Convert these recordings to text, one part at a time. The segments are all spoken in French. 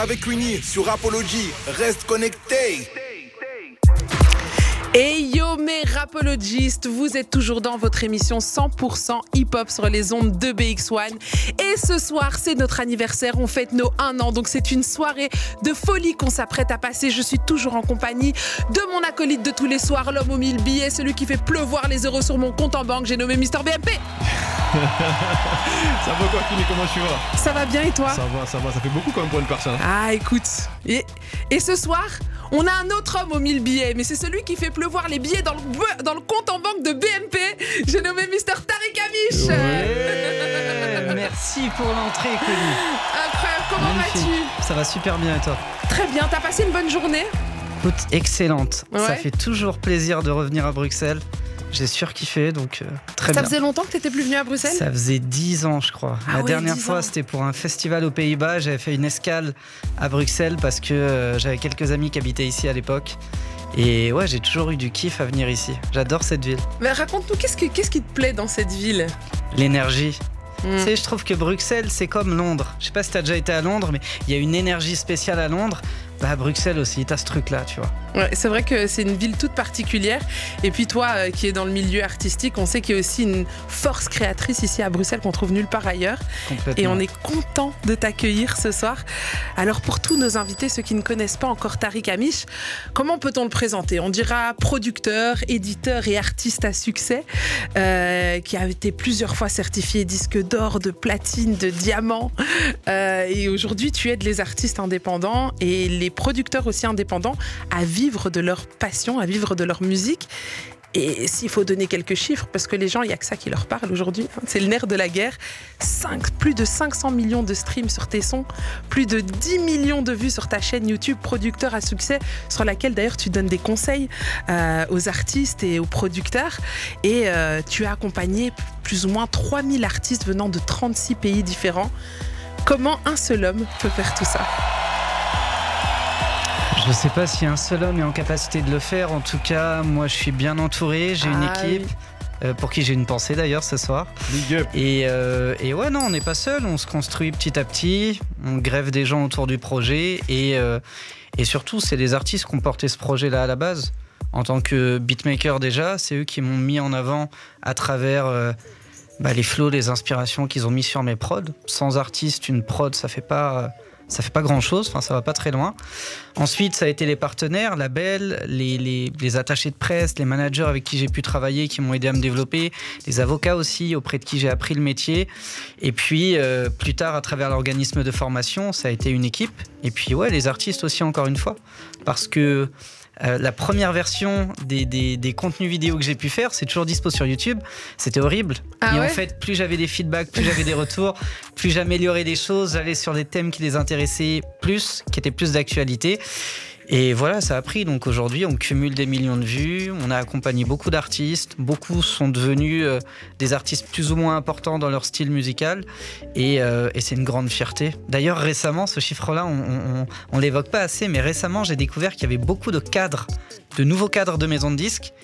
Avec Winnie sur Apology. Reste connecté. Et yo mes rapologistes, vous êtes toujours dans votre émission 100% hip-hop sur les ondes de BX1. Et ce soir, c'est notre anniversaire, on fête nos 1 an, donc c'est une soirée de folie qu'on s'apprête à passer. Je suis toujours en compagnie de mon acolyte de tous les soirs, l'homme aux mille billets, celui qui fait pleuvoir les euros sur mon compte en banque, j'ai nommé Mister BMP. ça va quoi, Fini Comment tu vas? Ça va bien et toi? Ça va, ça va, ça fait beaucoup quand même pour une personne. Ah, écoute. Et, et ce soir, on a un autre homme aux 1000 billets, mais c'est celui qui fait pleuvoir les billets dans le, dans le compte en banque de BNP. J'ai nommé Mister Tariq Amish. Merci pour l'entrée, Connie. Incroyable, comment vas-tu? Ça va super bien et toi? Très bien, t'as passé une bonne journée? Écoute, excellente. Ça fait toujours plaisir de revenir à Bruxelles. J'ai surkiffé, donc euh, très bien. Ça faisait longtemps que tu étais plus venu à Bruxelles? Ça faisait 10 ans, je crois. Ah La dernière fois, c'était pour un festival aux Pays-Bas. J'avais fait une escale à Bruxelles parce que euh, j'avais quelques amis qui habitaient ici à l'époque. Et ouais, j'ai toujours eu du kiff à venir ici. J'adore cette ville. Mais raconte-nous, qu'est-ce, qu'est-ce qui te plaît dans cette ville? L'énergie. Hmm. Tu sais, je trouve que Bruxelles, c'est comme Londres. Je sais pas si tu as déjà été à Londres, mais il y a une énergie spéciale à Londres. Bah, Bruxelles aussi, tu as ce truc-là, tu vois. Ouais, c'est vrai que c'est une ville toute particulière. Et puis toi, euh, qui es dans le milieu artistique, on sait qu'il y a aussi une force créatrice ici à Bruxelles qu'on trouve nulle part ailleurs. Et on est content de t'accueillir ce soir. Alors pour tous nos invités, ceux qui ne connaissent pas encore Tariq Amish, comment peut-on le présenter? On dira producteur, éditeur et artiste à succès, euh, qui a été plusieurs fois certifié disque d'or, de platine, de diamant. Euh, et aujourd'hui, tu aides les artistes indépendants et les producteurs aussi indépendants à vivre de leur passion, à vivre de leur musique. Et s'il faut donner quelques chiffres, parce que les gens, il n'y a que ça qui leur parle aujourd'hui, hein, c'est le nerf de la guerre. 5, plus de 500 millions de streams sur tes sons, plus de 10 millions de vues sur ta chaîne YouTube Producteur à succès, sur laquelle d'ailleurs tu donnes des conseils euh, aux artistes et aux producteurs. Et euh, tu as accompagné plus ou moins 3000 artistes venant de 36 pays différents. Comment un seul homme peut faire tout ça? Je ne sais pas si un seul homme est en capacité de le faire. En tout cas, moi, je suis bien entouré. J'ai une ah équipe. Euh, pour qui j'ai une pensée d'ailleurs ce soir. Et, euh, et, ouais, non, on n'est pas seul, on se construit petit à petit, on grève des gens autour du projet et, euh, et surtout, c'est les artistes qui ont porté ce projet-là à la base. En tant que beatmaker déjà, c'est eux qui m'ont mis en avant à travers bah, les flots, les inspirations qu'ils ont mis sur mes prods. Sans artiste, une prod, ça fait pas ça fait pas grand chose, enfin ça va pas très loin. Ensuite, ça a été les partenaires, labels, les, les attachés de presse, les managers avec qui j'ai pu travailler, qui m'ont aidé à me développer, les avocats aussi auprès de qui j'ai appris le métier. Et puis euh, plus tard, à travers l'organisme de formation, ça a été une équipe. Et puis ouais, les artistes aussi encore une fois, parce que euh, la première version des, des, contenus vidéo que j'ai pu faire, c'est toujours dispo sur YouTube. C'était horrible. Ah et en fait, plus j'avais des feedbacks, plus j'avais des retours, plus j'améliorais des choses, j'allais sur des thèmes qui les intéressaient plus, qui étaient plus d'actualité. Et voilà, ça a pris. Donc aujourd'hui, on cumule des millions de vues. On a accompagné beaucoup d'artistes. Beaucoup sont devenus euh, des artistes plus ou moins importants dans leur style musical. Euh, et, c'est une grande fierté. D'ailleurs, récemment, ce chiffre-là, on, on, l'évoque pas assez, mais récemment, j'ai découvert qu'il y avait beaucoup de cadres, de nouveaux cadres de maisons de disques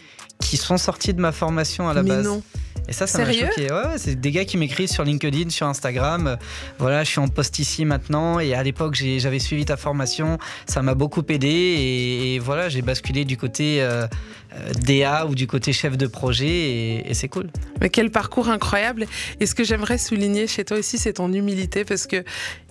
qui sont sortis de ma formation à la mais base. Non. Et ça, ça m'a choqué. Ouais, c'est des gars qui m'écrivent sur LinkedIn, sur Instagram. voilà, je suis en poste ici maintenant. Et à l'époque, j'avais suivi ta formation. Ça m'a beaucoup aidé. Et, voilà, j'ai basculé du côté euh, euh, DA ou du côté chef de projet. Et, et c'est cool. Mais quel parcours incroyable. Et ce que j'aimerais souligner chez toi aussi, c'est ton humilité. Parce que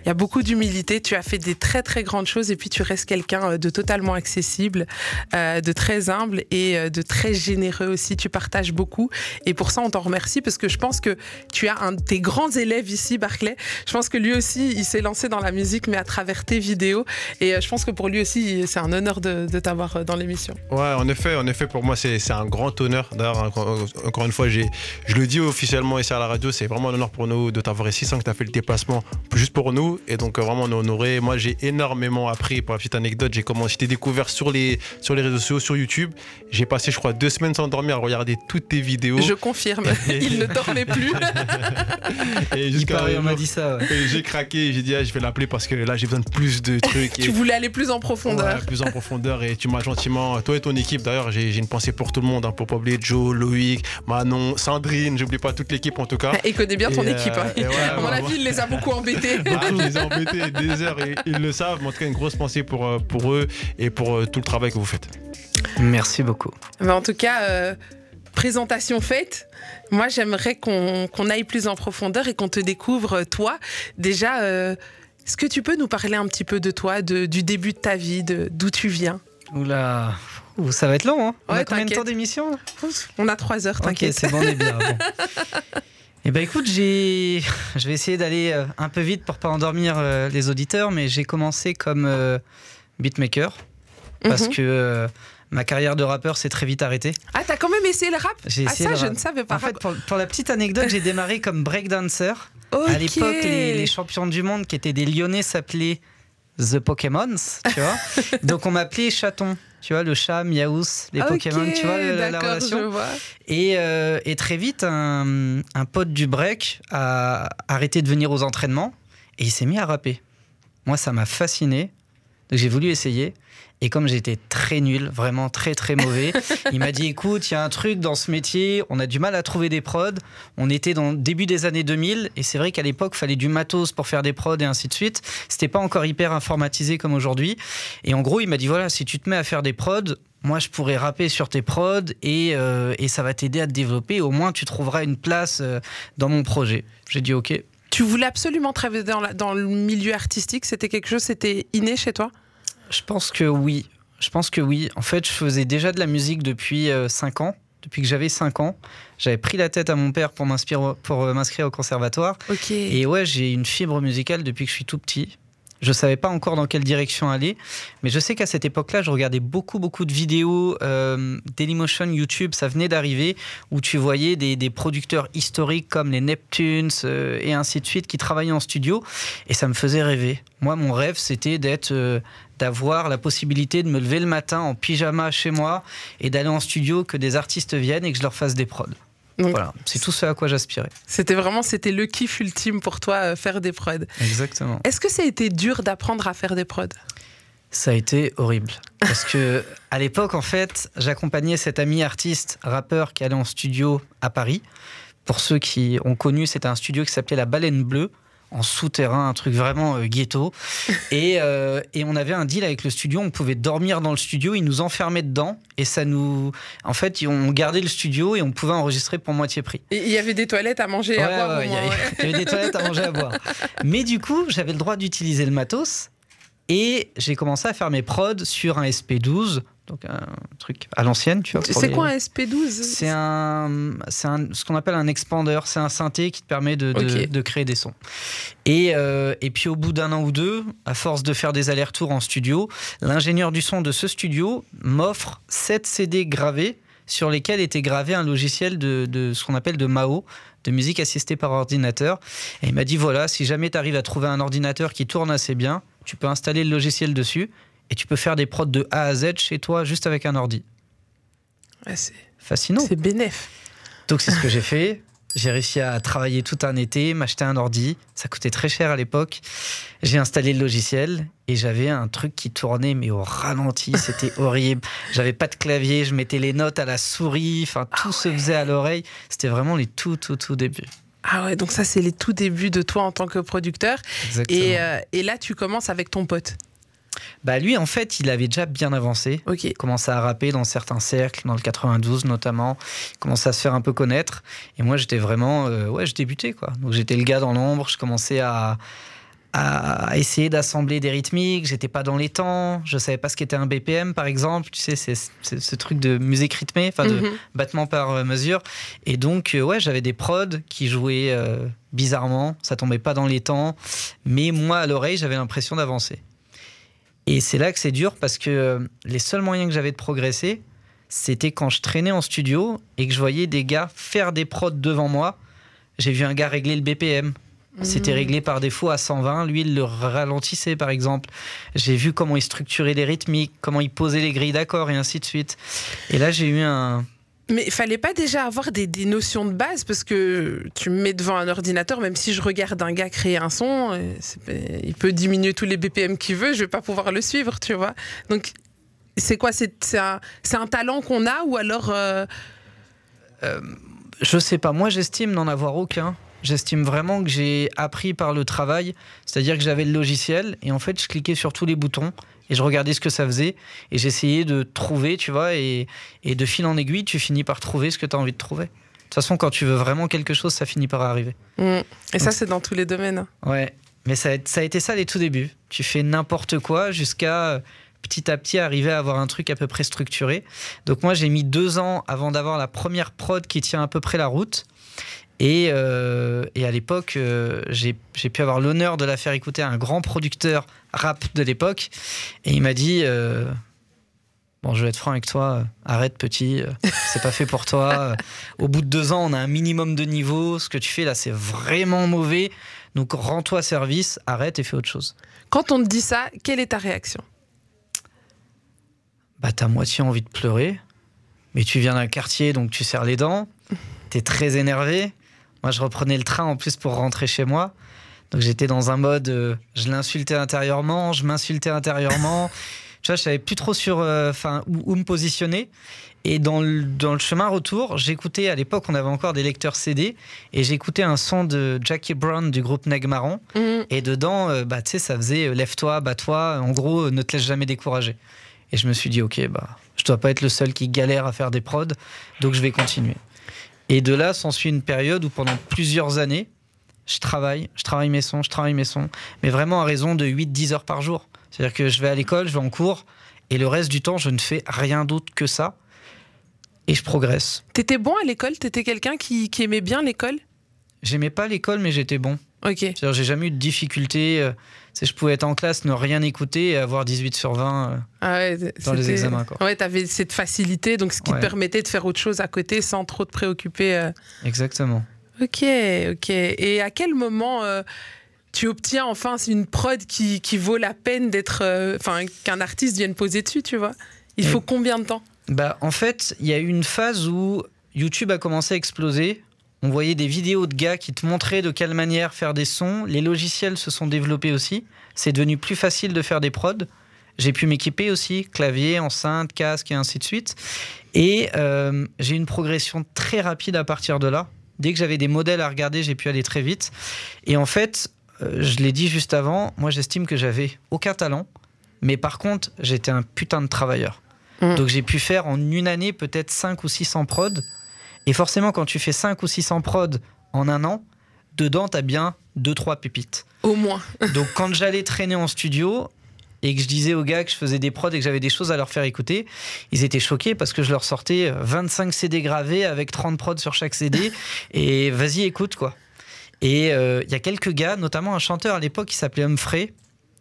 y a beaucoup d'humilité. Tu as fait des très très grandes choses et puis tu restes quelqu'un euh, de totalement accessible, euh, de très humble et euh, de très généreux aussi. Tu partages beaucoup et pour ça on t'en remercie parce que je pense que tu as un de tes grands élèves ici, Barclay. Je pense que lui aussi il s'est lancé dans la musique mais à travers tes vidéos et je pense que pour lui aussi c'est un honneur de, t'avoir dans l'émission. Ouais, en effet, en effet pour moi c'est un grand honneur. D'ailleurs encore une fois je le dis officiellement ici à la radio, c'est vraiment un honneur pour nous de t'avoir ici sans que tu as fait le déplacement juste pour nous et donc, euh, vraiment, on est honoré. Moi, j'ai énormément appris. Pour la petite anecdote, j'ai commencé, j'étais découvert sur les, sur les réseaux sociaux, sur YouTube. J'ai passé, je crois, deux semaines sans dormir à regarder toutes tes vidéos. Je confirme. Il ne dormait plus. et jusqu'à on m'a dit ça. J'ai craqué. J'ai dit, ah, je vais l'appeler parce que là, j'ai besoin de plus de trucs. tu voulais aller plus en profondeur. plus en profondeur. Et tu m'as gentiment, toi et ton équipe, d'ailleurs, j'ai une pensée pour tout le monde. Hein, pour pas oublier Joe, Loïc, Manon, Sandrine. J'oublie pas toute l'équipe en tout cas. Il connaît bien ton équipe. Hein. Euh, à mon avis, il les a beaucoup embêtés. Je les ai embêtés des heures et ils le savent. Mais en tout cas, une grosse pensée pour, euh, pour eux et pour euh, tout le travail que vous faites. Merci beaucoup. en tout cas, présentation faite. Moi, j'aimerais qu'on aille plus en profondeur et qu'on te découvre, toi. Déjà, est-ce que tu peux nous parler un petit peu de toi, du début de ta vie, d'où tu viens? Oula, ça va être long, hein On a combien de temps d'émission? On a trois heures, t'inquiète. Ok, c'est bon, on est bien. Eh ben écoute, j'ai, je vais essayer d'aller euh, un peu vite pour pas endormir euh, les auditeurs, mais j'ai commencé comme euh, beatmaker parce mhm. que ma carrière de rappeur s'est très vite arrêtée. Ah, t'as quand même essayé le rap? J'ai ah, essayé ça, je ne savais pas. En fait, pour, la petite anecdote, j'ai démarré comme breakdancer. À l'époque, les, les, champions du monde qui étaient des Lyonnais s'appelaient The Pokémons, tu vois. Donc on m'appelait chaton tu vois, le chat, Miaous, les Pokémon, tu vois la, relation. Et, euh, et, très vite, un, un, pote du break a arrêté de venir aux entraînements et il s'est mis à rapper. Moi, ça m'a fasciné. Donc j'ai voulu essayer. Et comme j'étais très nul, vraiment très très mauvais, il m'a dit écoute, il y a un truc dans ce métier, on a du mal à trouver des prods. On était dans le début des années 2000 et c'est vrai qu'à l'époque, il fallait du matos pour faire des prods et ainsi de suite. C'était pas encore hyper informatisé comme aujourd'hui. Et en gros, il m'a dit voilà, si tu te mets à faire des prods, moi je pourrais rapper sur tes prods et, euh, et ça va t'aider à te développer. Au moins, tu trouveras une place euh, dans mon projet. J'ai dit ok. Tu voulais absolument travailler dans, dans le milieu artistique C'était quelque chose, c'était inné chez toi? Je pense que oui. Je pense que oui. En fait, je faisais déjà de la musique depuis 5 euh, ans. Depuis que j'avais 5 ans, j'avais pris la tête à mon père pour euh, m'inscrire au conservatoire. Et ouais, j'ai une fibre musicale depuis que je suis tout petit. Je savais pas encore dans quelle direction aller, mais je sais qu'à cette époque-là, je regardais beaucoup, beaucoup de vidéos euh, Dailymotion, YouTube, ça venait d'arriver, où tu voyais des, producteurs historiques comme les Neptunes euh, et ainsi de suite qui travaillaient en studio, et ça me faisait rêver. Moi, mon rêve, c'était d'être, euh, d'avoir la possibilité de me lever le matin en pyjama chez moi et d'aller en studio, que des artistes viennent et que je leur fasse des prods voilà, c'est tout ce à quoi j'aspirais. C'était vraiment c'était le kiff ultime pour toi, euh, faire des prods. Exactement. Est-ce que ça a été dur d'apprendre à faire des prods? Ça a été horrible. Parce que à l'époque, en fait, j'accompagnais cet ami artiste, rappeur qui allait en studio à Paris. Pour ceux qui ont connu, c'était un studio qui s'appelait La Baleine Bleue en souterrain, un truc vraiment euh, ghetto. Et, euh, et, on avait un deal avec le studio, on pouvait dormir dans le studio, ils nous enfermaient dedans et ça nous. En fait, on gardait le studio et on pouvait enregistrer pour moitié prix. Et il y avait des toilettes à manger et à boire. il, y avait, des toilettes à manger et à boire. Mais du coup, j'avais le droit d'utiliser le matos et j'ai commencé à faire mes prods sur un SP12 donc un truc à l'ancienne, tu vois. C'est quoi un SP12 C'est un, c'est un, ce qu'on appelle un expander. C'est un synthé qui te permet de, de, créer des sons. Et, euh, et puis au bout d'un an ou deux, à force de faire des allers-retours en studio, l'ingénieur du son de ce studio m'offre 7 CD gravés sur lesquels était gravé un logiciel de, de ce qu'on appelle de MAO, de musique assistée par ordinateur. Et il m'a dit voilà, si jamais tu arrives à trouver un ordinateur qui tourne assez bien, tu peux installer le logiciel dessus et tu peux faire des prods de A à Z chez toi juste avec un ordi. c'est fascinant. C'est bénéf. Donc c'est ce que j'ai fait. J'ai réussi à travailler tout un été, m'acheter un ordi. Ça coûtait très cher à l'époque. J'ai installé le logiciel et j'avais un truc qui tournait mais au ralenti. C'était horrible. J'avais pas de clavier. Je mettais les notes à la souris. Enfin, tout ah se faisait à l'oreille. C'était vraiment les tout, tout, tout débuts. Ah ouais, donc ça, c'est les tout débuts de toi en tant que producteur. Exactement. Et, euh, et là, tu commences avec ton pote. Bah lui, en fait, il avait déjà bien avancé. Ok. Il commençait à rapper dans certains cercles, dans le 92 notamment. Il commençait à se faire un peu connaître. Et moi, j'étais vraiment, euh, ouais, je débutais quoi. Donc j'étais le gars dans l'ombre. Je commençais à, à essayer d'assembler des rythmiques. J'étais pas dans les temps. Je savais pas ce qu'était un BPM, par exemple. Tu sais, c'est ce truc de musique rythmée, enfin de mhm. battement par euh, mesure. Et donc, euh, ouais, j'avais des prods qui jouaient bizarrement. Ça tombait pas dans les temps. Mais moi, à l'oreille, j'avais l'impression d'avancer. Et c'est là que c'est dur parce que euh, les seuls moyens que j'avais de progresser, c'était quand je traînais en studio et que je voyais des gars faire des prods devant moi. J'ai vu un gars régler le BPM. C'était mmh. réglé par défaut à 120. Lui, il le ralentissait, par exemple. J'ai vu comment il structurait les rythmiques, comment il posait les grilles d'accords et ainsi de suite. Et là, j'ai eu un, mais il fallait pas déjà avoir des, notions de base parce que tu me mets devant un ordinateur, même si je regarde un gars créer un son, euh, il peut diminuer tous les BPM qu'il veut, je vais pas pouvoir le suivre, tu vois. Donc c'est quoi C'est un, talent qu'on a ou alors euh... Euh, Je sais pas. Moi, j'estime n'en avoir aucun J'estime vraiment que j'ai appris par le travail, c'est-à-dire que j'avais le logiciel et en fait je cliquais sur tous les boutons et je regardais ce que ça faisait et j'essayais de trouver, tu vois, et, de fil en aiguille, tu finis par trouver ce que tu as envie de trouver. De toute façon, quand tu veux vraiment quelque chose, ça finit par arriver. Mmh. Et ça, c'est dans tous les domaines. Hein. Ouais, mais ça a, ça a été ça les tout débuts. Tu fais n'importe quoi jusqu'à petit à petit arriver à avoir un truc à peu près structuré. Donc moi, j'ai mis deux ans avant d'avoir la première prod qui tient à peu près la route. Et, euh, et à l'époque, euh, j'ai pu avoir l'honneur de la faire écouter à un grand producteur rap de l'époque. Et il m'a dit euh, Bon, je vais être franc avec toi, arrête petit, c'est pas fait pour toi. Au bout de deux ans, on a un minimum de niveau. Ce que tu fais là, c'est vraiment mauvais. Donc rends-toi service, arrête et fais autre chose. Quand on te dit ça, quelle est ta réaction? Bah, t'as moitié envie de pleurer. Mais tu viens d'un quartier, donc tu serres les dents. T'es très énervé. Moi, je reprenais le train en plus pour rentrer chez moi. Donc j'étais dans un mode, euh, je l'insultais intérieurement, je m'insultais intérieurement. tu vois, je savais plus trop sur, euh, enfin, où, me positionner. Et dans le, dans le chemin retour, j'écoutais, à l'époque, on avait encore des lecteurs CD, et j'écoutais un son de Jackie Brown du groupe Negmaron. Mhm. Et dedans, euh, bah, tu sais, ça faisait lève-toi, bats-toi, en gros, ne te laisse jamais décourager. Et je me suis dit, ok, bah, je dois pas être le seul qui galère à faire des prods, donc je vais continuer. Et de là, s'ensuit une période où pendant plusieurs années, je travaille, je travaille mes sons, je travaille mes sons, mais vraiment à raison de 8-10 heures par jour. C'est-à-dire que je vais à l'école, je vais en cours, et le reste du temps, je ne fais rien d'autre que ça. Et je progresse. T'étais bon à l'école? T'étais quelqu'un qui, qui aimait bien l'école? J'aimais pas l'école, mais j'étais bon. Ok. C'est-à-dire j'ai jamais eu de difficulté. Je pouvais être en classe, ne rien écouter et avoir 18 sur 20 euh, ah dans les examens. Quoi. Ouais, tu avais cette facilité, donc ce qui te permettait de faire autre chose à côté sans trop te préoccuper. Euh. Exactement. Ok, ok. Et à quel moment euh, tu obtiens enfin une prod qui, qui vaut la peine d'être. Enfin, qu'un artiste vienne poser dessus, tu vois? Il faut combien de temps? Bah, En fait, il y a eu une phase où YouTube a commencé à exploser on voyait des vidéos de gars qui te montraient de quelle manière faire des sons. Les logiciels se sont développés aussi. C'est devenu plus facile de faire des prods. J'ai pu m'équiper aussi, clavier, enceinte, casque et ainsi de suite. Et euh, j'ai une progression très rapide à partir de là. Dès que j'avais des modèles à regarder, j'ai pu aller très vite. Et en fait, euh, je l'ai dit juste avant, moi j'estime que j'avais aucun talent. Mais par contre, j'étais un putain de travailleur. Mmh. Donc j'ai pu faire en une année peut-être 5 ou 600 prods et forcément, quand tu fais 5 ou 600 prods en un an, dedans, tu as bien 2-3 pépites. Au moins. Donc, quand j'allais traîner en studio et que je disais aux gars que je faisais des prods et que j'avais des choses à leur faire écouter, ils étaient choqués parce que je leur sortais 25 CD gravés avec 30 prods sur chaque CD. et vas-y, écoute, quoi. Et euh, il y a quelques gars, notamment un chanteur à l'époque qui s'appelait Humphrey,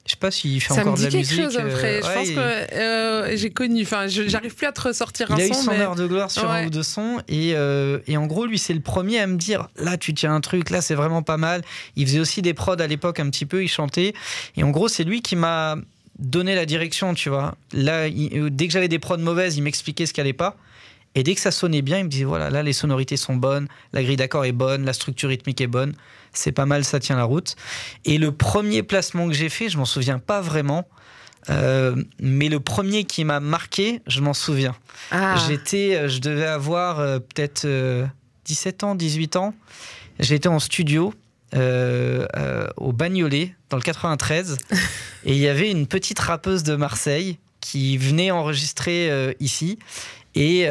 je sais pas s'il fait encore de la musique. Chose, après. Euh, je pense que euh, j'ai connu. Enfin, j'arrive plus à te ressortir un son. Il a eu son heure de gloire sur un ou deux sons. Et, euh, et, en gros, lui, c'est le premier à me dire là, tu tiens un truc, là, c'est vraiment pas mal. Il faisait aussi des prods à l'époque un petit peu, il chantait. Et en gros, c'est lui qui m'a donné la direction, tu vois. Là, dès que j'avais des prods mauvaises, il m'expliquait ce qui allait pas. Et dès que ça sonnait bien, il me disait voilà, là, les sonorités sont bonnes, la grille d'accord est bonne, la structure rythmique est bonne c'est pas mal, ça tient la route. Et le premier placement que j'ai fait, je m'en souviens pas vraiment. Euh, mais le premier qui m'a marqué, je m'en souviens. Ah. J'étais, euh, je devais avoir euh, peut-être 17 ans, 18 ans. J'étais en studio au Bagnolet, dans le 93, et il y avait une petite rappeuse de Marseille qui venait enregistrer ici. Et,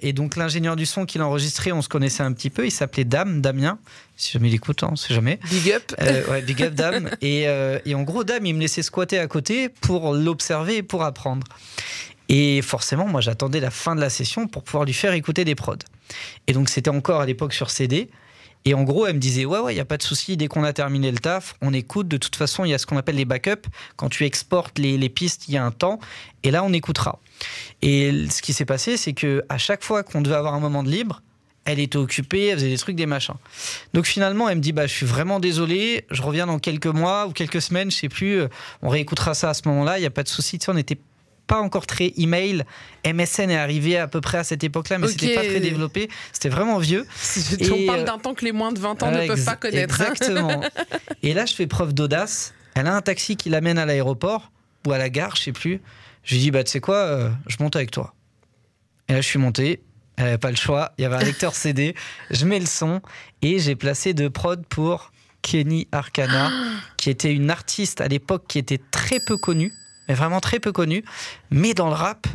et, donc l'ingénieur du son qui l'a enregistré, on se connaissait un petit peu, il s'appelait Dame, Damien, si jamais il écoute, on sait jamais. Big up. Euh, ouais, big up Dame. et, euh, et, en gros, Dame, il me laissait squatter à côté pour l'observer et pour apprendre. Et forcément, moi, j'attendais la fin de la session pour pouvoir lui faire écouter des prods. Et donc, c'était encore à l'époque sur CD. Et en gros, elle me disait Ouais, ouais, il n'y a pas de souci, dès qu'on a terminé le taf, on écoute. De toute façon, il y a ce qu'on appelle les backups. Quand tu exportes les, les pistes, il y a un temps. Et là, on écoutera. Et ce qui s'est passé, c'est que à chaque fois qu'on devait avoir un moment de libre, elle était occupée, elle faisait des trucs, des machins. Donc finalement, elle me dit bah je suis vraiment désolé, je reviens dans quelques mois ou quelques semaines, je sais plus. Euh, on réécoutera ça à ce moment-là. Il y a pas de souci. Tu sais, on n'était pas encore très email. MSN est arrivé à peu près à cette époque-là, mais c'était pas très développé. C'était vraiment vieux. Et on parle euh, d'un temps que les moins de 20 ans ne peuvent pas connaître. Exactement. et là, je fais preuve d'audace. Elle a un taxi qui l'amène à l'aéroport ou à la gare, je sais plus. Je lui dis bah tu sais quoi, euh, je monte avec toi. Et là, je suis monté Elle n'avait pas le choix. Il y avait un lecteur CD. Je mets le son et j'ai placé deux prods pour Kenny Arcana, qui était une artiste à l'époque qui était très peu connue, mais vraiment très peu connue. Mais dans le rap,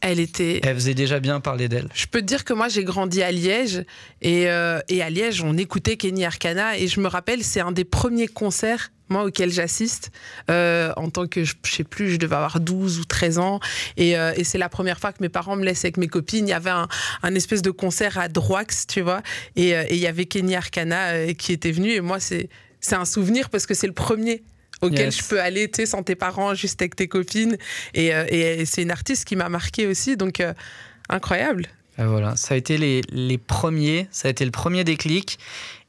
elle était. Elle faisait déjà bien parler d'elle. Je peux te dire que moi j'ai grandi à Liège et, euh, et, à Liège on écoutait Kenny Arcana et je me rappelle c'est un des premiers concerts moi auquel j'assiste euh, en tant que je, sais plus je devais avoir 12 ou 13 ans. Et, euh, et c'est la première fois que mes parents me laissaient avec mes copines. Il y avait un, un espèce de concert à Droix tu vois. Et, et il y avait Kenny Arcana qui était venu. Et moi c'est c'est un souvenir parce que c'est le premier auquel je peux aller, tu sais, sans tes parents, juste avec tes copines. Et, euh, et c'est une artiste qui m'a marqué aussi, donc euh, incroyable. voilà, ça a été les, les, premiers, ça a été le premier déclic.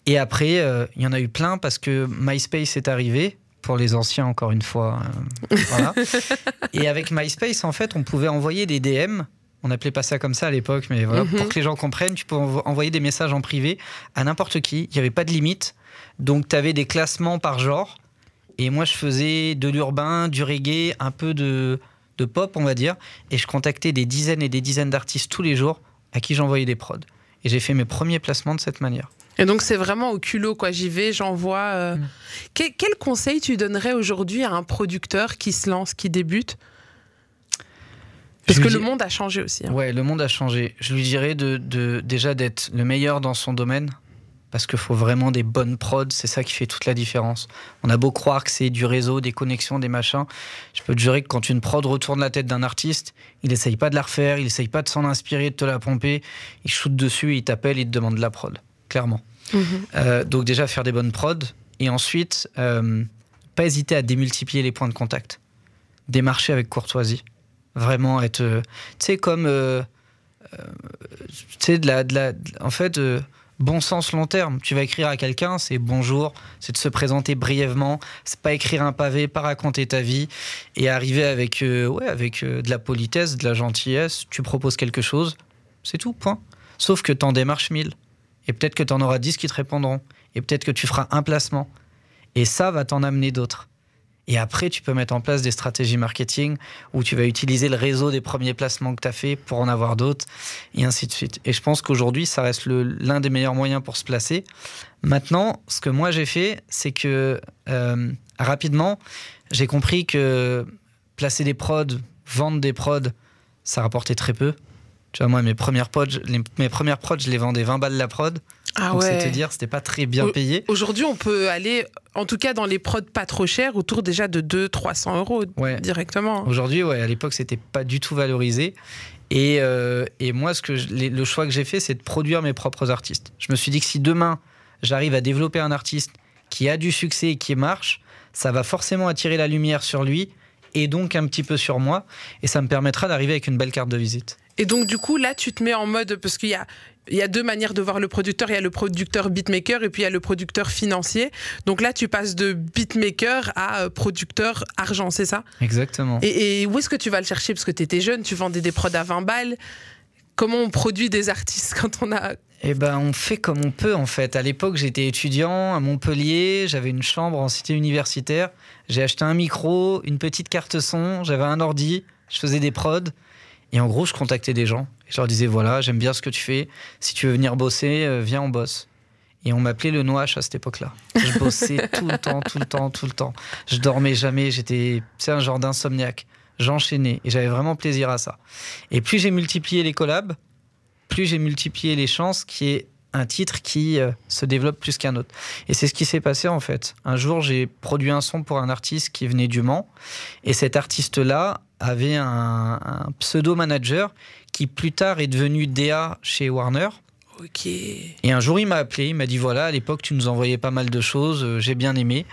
Et après, euh, il y en a eu plein parce que MySpace est arrivé. Pour les anciens, encore une fois. voilà. et avec MySpace, en fait, on pouvait envoyer des DM on appelait pas ça comme ça à l'époque, mais voilà, pour mhm. que les gens comprennent, tu peux envoyer des messages en privé à n'importe qui. Il n'y avait pas de limite. Donc, tu avais des classements par genre. Et moi, je faisais de l'urbain, du reggae, un peu de, de pop, on va dire. Et je contactais des dizaines et des dizaines d'artistes tous les jours à qui j'envoyais des prods. Et j'ai fait mes premiers placements de cette manière. Et donc c'est vraiment au culot, quoi. J'y vais, j'envoie. Euh... Mm. Quel, conseil tu donnerais aujourd'hui à un producteur qui se lance, qui débute? Parce que le monde a changé aussi. Hein. Ouais, le monde a changé. Je lui dirais de, de déjà d'être le meilleur dans son domaine, parce qu'il faut vraiment des bonnes prods, c'est ça qui fait toute la différence. On a beau croire que c'est du réseau, des connexions, des machins, je peux te jurer que quand une prod retourne la tête d'un artiste, il essaye pas de la refaire, il essaye pas de s'en inspirer, de te la pomper, il shoot dessus, il t'appelle, il te demande de la prod, clairement. Mhm. Euh, donc déjà faire des bonnes prods, et ensuite, euh, pas hésiter à démultiplier les points de contact. Démarcher avec courtoisie. Vraiment être... Euh, tu sais, comme... tu sais, de la, de la... En fait bon sens long terme. Tu vas écrire à quelqu'un, c'est bonjour, c'est de se présenter brièvement, c'est pas écrire un pavé, pas raconter ta vie et arriver avec, euh, ouais, avec euh, de la politesse, de la gentillesse. Tu proposes quelque chose, c'est tout, point. Sauf que t'en démarches mille. Et peut-être que t'en auras dix qui te répondront. Et peut-être que tu feras un placement. Et ça va t'en amener d'autres. Et après, tu peux mettre en place des stratégies marketing où tu vas utiliser le réseau des premiers placements que tu as fait pour en avoir d'autres, et ainsi de suite. Et je pense qu'aujourd'hui, ça reste l'un des meilleurs moyens pour se placer. Maintenant, ce que moi j'ai fait, c'est que euh, rapidement, j'ai compris que placer des prods, vendre des prods, ça rapportait très peu. Tu vois, moi, mes premières prods, mes premières prods, je les vendais 20 balles la prod. Ah Donc, ouais. dire, c'était pas très bien payé. Aujourd'hui, on peut aller, en tout cas dans les prods pas trop chers, autour déjà de 200-300 euros directement. Aujourd'hui, ouais, à l'époque, c'était pas du tout valorisé. Et, euh, et moi, ce que le choix que j'ai fait, c'est de produire mes propres artistes. Je me suis dit que si demain, j'arrive à développer un artiste qui a du succès et qui marche, ça va forcément attirer la lumière sur lui et donc un petit peu sur moi. Et ça me permettra d'arriver avec une belle carte de visite. Et donc, du coup, là, tu te mets en mode. Parce qu'il y a, il y a deux manières de voir le producteur. Il y a le producteur beatmaker et puis il y a le producteur financier. Donc là, tu passes de beatmaker à euh, producteur argent, c'est ça? Exactement. Et, où est-ce que tu vas le chercher? Parce que tu étais jeune, tu vendais des prods à 20 balles. Comment on produit des artistes quand on a... Eh ben, on fait comme on peut en fait. À l'époque, j'étais étudiant à Montpellier, j'avais une chambre en cité universitaire. J'ai acheté un micro, une petite carte son, j'avais un ordi, je faisais des prods. Et en gros, je contactais des gens. Et je leur disais voilà, j'aime bien ce que tu fais. Si tu veux venir bosser, euh, viens, on bosse. Et on m'appelait le Noache à cette époque-là. Je bossais tout le temps, tout le temps, tout le temps. Je dormais jamais. J'étais, c'est un genre d'insomniaque. J'enchaînais et j'avais vraiment plaisir à ça. Et plus j'ai multiplié les collabs, plus j'ai multiplié les chances qu'il y ait un titre qui euh, se développe plus qu'un autre. Et c'est ce qui s'est passé en fait. Un jour, j'ai produit un son pour un artiste qui venait du Mans. Et cet artiste-là avait un, pseudo-manager qui plus tard est devenu DA chez Warner. Ok. Et un jour, il m'a appelé, il m'a dit voilà, à l'époque, tu nous envoyais pas mal de choses, euh, j'ai bien aimé.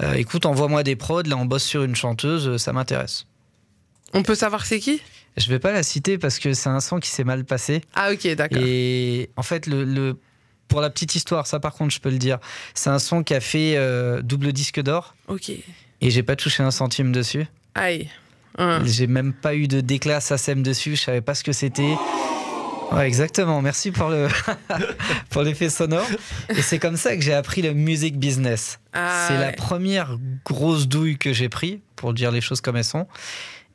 Euh, écoute, envoie-moi des prods, là, on bosse sur une chanteuse, ça m'intéresse. On peut savoir c'est qui? Je vais pas la citer parce que c'est un son qui s'est mal passé. Ah, ok, d'accord. Et en fait, le, pour la petite histoire, ça par contre, je peux le dire, c'est un son qui a fait double disque d'or. Ok. Et j'ai pas touché un centime dessus. Aïe. J'ai même pas eu de déclat SACEM dessus, je savais pas ce que c'était. Ouais, exactement. Merci pour le pour l'effet sonore. Et c'est comme ça que j'ai appris le music business. Ah c'est la première grosse douille que j'ai pris pour dire les choses comme elles sont.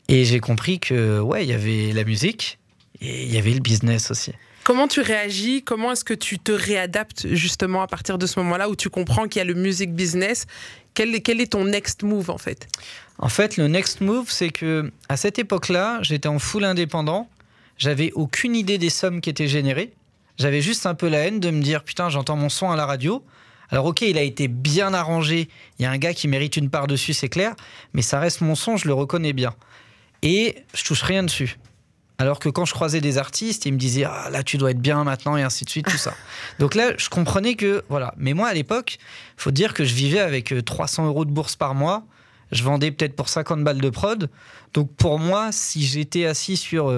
Et j'ai compris que ouais, il y avait la musique et il y avait le business aussi. Comment tu réagis? Comment est-ce que tu te réadaptes justement à partir de ce moment-là où tu comprends qu'il y a le music business? Quel, quel, est ton next move en fait? En fait, le next move, c'est que à cette époque-là, j'étais en full indépendant. J'avais aucune idée des sommes qui étaient générées. J'avais juste un peu la haine de me dire putain, j'entends mon son à la radio. Alors ok, il a été bien arrangé. Il y a un gars qui mérite une part dessus, c'est clair. Mais ça reste mon son, je le reconnais bien. Et je touche rien dessus. Alors que quand je croisais des artistes, ils me disaient ah, là tu dois être bien maintenant et ainsi de suite tout ça. Donc là je comprenais que voilà. Mais moi à l'époque, faut dire que je vivais avec 300 euh, euros de bourse par mois. Je vendais peut-être pour 50 balles de prod. Donc pour moi, si j'étais assis sur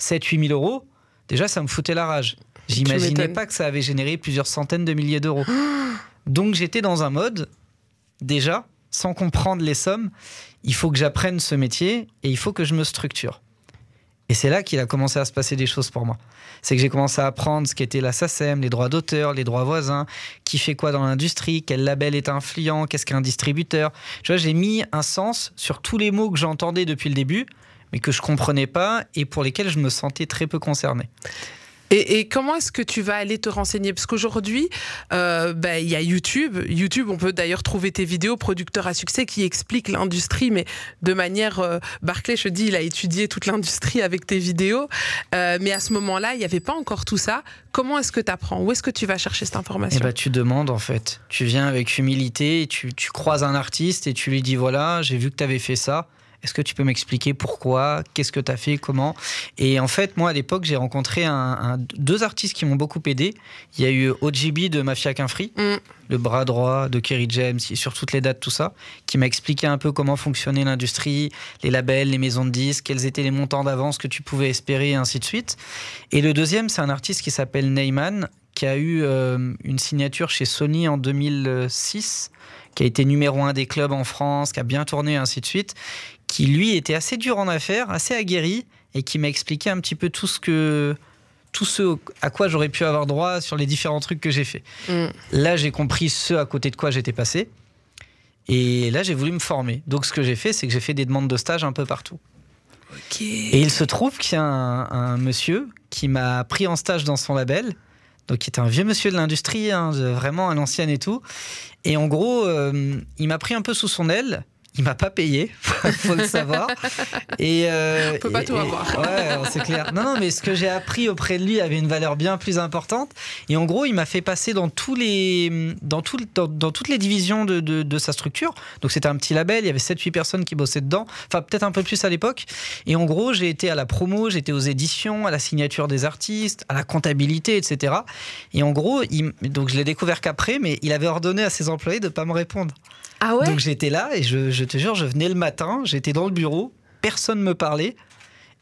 7-8 euh, 000 euros, déjà ça me foutait la rage. J'imaginais pas que ça avait généré plusieurs centaines de milliers d'euros. Donc j'étais dans un mode déjà sans comprendre les sommes. Il faut que j'apprenne ce métier et il faut que je me structure. Et c'est là qu'il a commencé à se passer des choses pour moi. C'est que j'ai commencé à apprendre ce qu'était la SACEM, les droits d'auteur, les droits voisins, qui fait quoi dans l'industrie, quel label est influent, qu'est-ce qu'un distributeur. Tu vois, j'ai mis un sens sur tous les mots que j'entendais depuis le début, mais que je comprenais pas et pour lesquels je me sentais très peu concerné. Et, comment est-ce que tu vas aller te renseigner? Parce qu'aujourd'hui, euh, bah, il y a YouTube. YouTube, on peut d'ailleurs trouver tes vidéos producteurs à succès qui expliquent l'industrie, mais de manière. Euh, Barclay, je dis, il a étudié toute l'industrie avec tes vidéos. Euh, mais à ce moment-là, il n'y avait pas encore tout ça. Comment est-ce que tu apprends Où est-ce que tu vas chercher cette information? Eh ben, Tu demandes, en fait. Tu viens avec humilité, tu, tu croises un artiste et tu lui dis voilà, j'ai vu que tu avais fait ça est-ce que tu peux m'expliquer pourquoi? Qu'est-ce que tu as fait? Comment? Et en fait, moi, à l'époque, j'ai rencontré un, deux artistes qui m'ont beaucoup aidé. Il y a eu OGB de Mafia Qu'un mm. le bras droit de Kerry James, sur toutes les dates, tout ça, qui m'a expliqué un peu comment fonctionnait l'industrie, les labels, les maisons de disques, quels étaient les montants d'avance que tu pouvais espérer, et ainsi de suite. Et le deuxième, c'est un artiste qui s'appelle Neyman, qui a eu euh, une signature chez Sony en 2006 qui a été numéro un des clubs en France, qui a bien tourné, et ainsi de suite, qui lui était assez dur en affaires, assez aguerri, et qui m'a expliqué un petit peu tout ce que tout ce à quoi j'aurais pu avoir droit sur les différents trucs que j'ai fait. Mm. Là, j'ai compris ce à côté de quoi j'étais passé. Et là, j'ai voulu me former. Donc, ce que j'ai fait, c'est que j'ai fait des demandes de stage un peu partout. Et il se trouve qu'il y a un, monsieur qui m'a pris en stage dans son label, donc qui était un vieux monsieur de l'industrie, hein, vraiment à l'ancienne et tout. Et en gros, euh, il m'a pris un peu sous son aile il m'a pas payé, faut le savoir. Et euh, on peut pas tout avoir. Ouais, c'est clair. Non, non, mais ce que j'ai appris auprès de lui avait une valeur bien plus importante. Et en gros, il m'a fait passer dans tous les, dans, tout, dans, toutes les divisions de, de, sa structure. Donc c'était un petit label. Il y avait 7-8 personnes qui bossaient dedans. Enfin, peut-être un peu plus à l'époque. Et en gros, j'ai été à la promo, j'étais aux éditions, à la signature des artistes, à la comptabilité, etc. Et en gros, il, donc je l'ai découvert qu'après, mais il avait ordonné à ses employés de pas me répondre. Ah ouais Donc j'étais là et je, te jure, je venais le matin, j'étais dans le bureau, personne ne me parlait.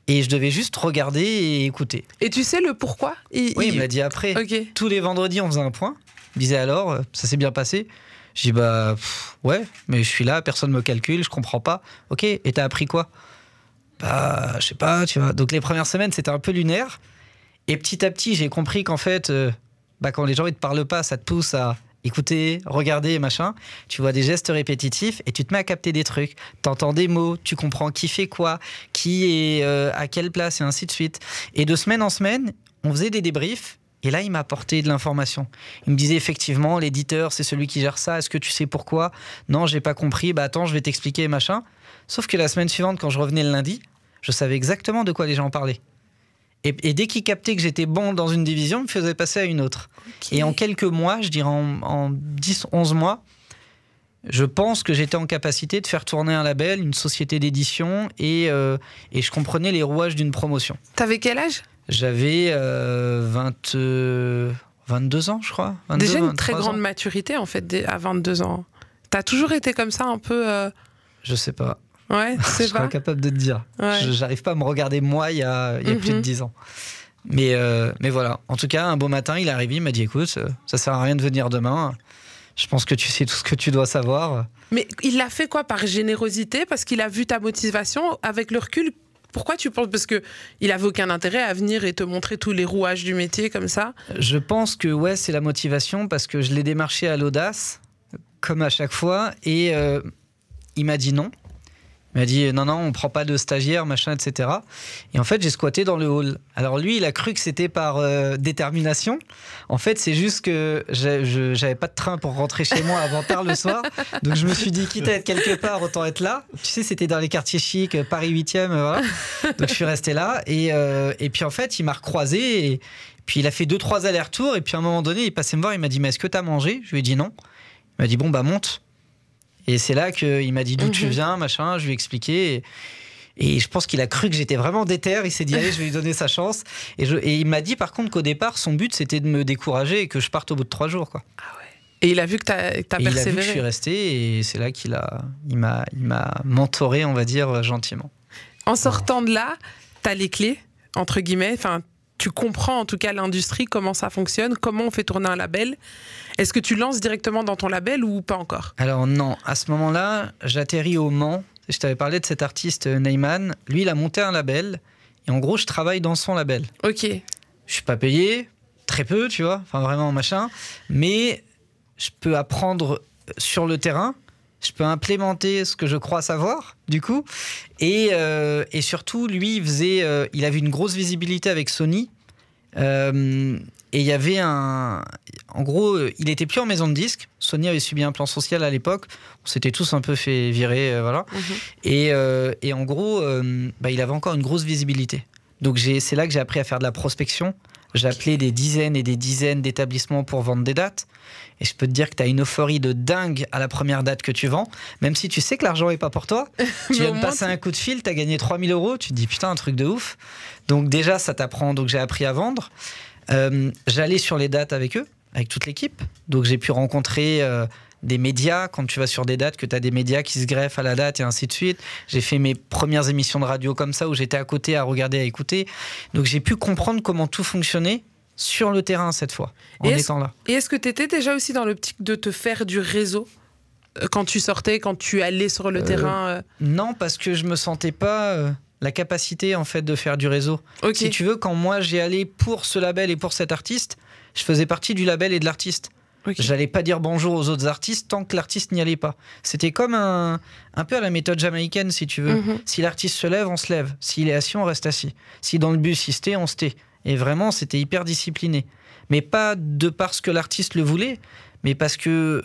Et je devais juste regarder et écouter. Et tu sais le pourquoi Oui, il m'a dit après. Tous les vendredis, on faisait un point. Il disait alors, euh, ça s'est bien passé? Je dis bah ouais, mais je suis là, personne me calcule, je comprends pas. Ok, et t'as appris quoi? Bah je sais pas, tu vois. Donc les premières semaines, c'était un peu lunaire. Et petit à petit, j'ai compris qu'en fait, euh, bah, quand les gens ils te parlent pas, ça te pousse à écouter, regarder, machin, tu vois des gestes répétitifs et tu te mets à capter des trucs. T'entends des mots, tu comprends qui fait quoi, qui est euh, à quelle place et ainsi de suite. Et de semaine en semaine, on faisait des débriefs. Et là, il m'a apporté de l'information. Il me disait effectivement, l'éditeur, c'est celui qui gère ça. Est-ce que tu sais pourquoi? Non, j'ai pas compris. Bah attends, je vais t'expliquer, machin. Sauf que la semaine suivante, quand je revenais le lundi, je savais exactement de quoi les gens parlaient. Et, dès qu'il captait que j'étais bon dans une division, il me faisait passer à une autre. Et en quelques mois, je dirais en, 10, 11 mois, je pense que j'étais en capacité de faire tourner un label, une société d'édition, et, euh, et, je comprenais les rouages d'une promotion. T'avais quel âge? J'avais 20, euh, 22 ans, je crois. Déjà une très grande maturité, en fait, à 22 ans. T'as toujours été comme ça, un peu... Euh, je sais pas. Ouais, c'est Je suis capable de te dire. J'arrive pas à me regarder moi il y a, il y a plus de 10 mhm. ans. Mais, euh, mais voilà. En tout cas, un beau matin, il est arrivé, il m'a dit écoute, euh, ça sert à rien de venir demain. Je pense que tu sais tout ce que tu dois savoir. Mais il l'a fait quoi Par générosité? Parce qu'il a vu ta motivation Avec le recul, pourquoi tu penses? Parce que il avait aucun intérêt à venir et te montrer tous les rouages du métier comme ça Je pense que ouais, c'est la motivation parce que je l'ai démarché à l'audace, comme à chaque fois, et euh, il m'a dit non. Il m'a dit non, non, on prend pas de stagiaire, machin, etc. Et en fait, j'ai squatté dans le hall. Alors lui, il a cru que c'était par euh, détermination. En fait, c'est juste que j'avais pas de train pour rentrer chez moi avant tard le soir. Donc je me suis dit, quitte à être quelque part, autant être là. Tu sais, c'était dans les quartiers chics, euh, Paris 8e, euh, voilà. Donc je suis resté là. Et, et puis en fait, il m'a recroisé. Et puis il a fait deux, trois allers-retours. Et puis à un moment donné, il passait me voir. Il m'a dit, mais est-ce que tu as mangé? Je lui ai dit non. Il m'a dit, bon, bah monte. Et c'est là qu'il m'a dit d'où tu mhm. viens, machin. Je lui ai expliqué. Et, je pense qu'il a cru que j'étais vraiment déter. Il s'est dit, allez, je vais lui donner sa chance. Et, je, et il m'a dit, par contre, qu'au départ, son but, c'était de me décourager et que je parte au bout de trois jours. Quoi. Ah ouais. Et il a vu que tu as, as persévéré. Il a vu que je suis resté et c'est là qu'il a, il m'a, il m'a mentoré, on va dire, gentiment. En sortant de là, tu as les clés, entre guillemets. Enfin, tu comprends en tout cas l'industrie, comment ça fonctionne, comment on fait tourner un label. Est-ce que tu lances directement dans ton label ou pas encore? Alors non, à ce moment-là, j'atterris au Mans. Je t'avais parlé de cet artiste euh, Neyman. Lui, il a monté un label et en gros, je travaille dans son label. Ok. Je suis pas payé, très peu, tu vois, enfin vraiment machin, mais je peux apprendre sur le terrain je peux implémenter ce que je crois savoir, du coup. Et, euh, et surtout, lui, il, faisait, euh, il avait une grosse visibilité avec Sony. Euh, et il y avait un. En gros, il était plus en maison de disque. Sony avait subi un plan social à l'époque. On s'était tous un peu fait virer, voilà. Mhm. Et, et, en gros, bah, il avait encore une grosse visibilité. Donc c'est là que j'ai appris à faire de la prospection. J'ai appelé des dizaines et des dizaines d'établissements pour vendre des dates. Et je peux te dire que tu as une euphorie de dingue à la première date que tu vends, même si tu sais que l'argent n'est pas pour toi. tu viens de passer un coup de fil, tu as gagné 3000 euros, tu te dis putain, un truc de ouf. Donc déjà, ça t'apprend. Donc j'ai appris à vendre. Euh, j'allais sur les dates avec eux, avec toute l'équipe. Donc j'ai pu rencontrer euh, des médias, quand tu vas sur des dates, que tu as des médias qui se greffent à la date et ainsi de suite. J'ai fait mes premières émissions de radio comme ça, où j'étais à côté à regarder, à écouter. Donc j'ai pu comprendre comment tout fonctionnait sur le terrain cette fois, en étant là. Et est-ce que tu étais déjà aussi dans l'optique de te faire du réseau euh, quand tu sortais, quand tu allais sur le euh, terrain euh Non, parce que je me sentais pas la capacité en fait de faire du réseau. Si tu veux, quand moi j'ai allé pour ce label et pour cet artiste, je faisais partie du label et de l'artiste. J'allais pas dire bonjour aux autres artistes tant que l'artiste n'y allait pas. C'était comme un, un peu à la méthode jamaïcaine, si tu veux. Mhm. Si l'artiste se lève, on se lève. S'il est assis, on reste assis. Si dans le bus, il se tait, on se tait. Et vraiment, c'était hyper discipliné. Mais pas de parce que l'artiste le voulait, mais parce que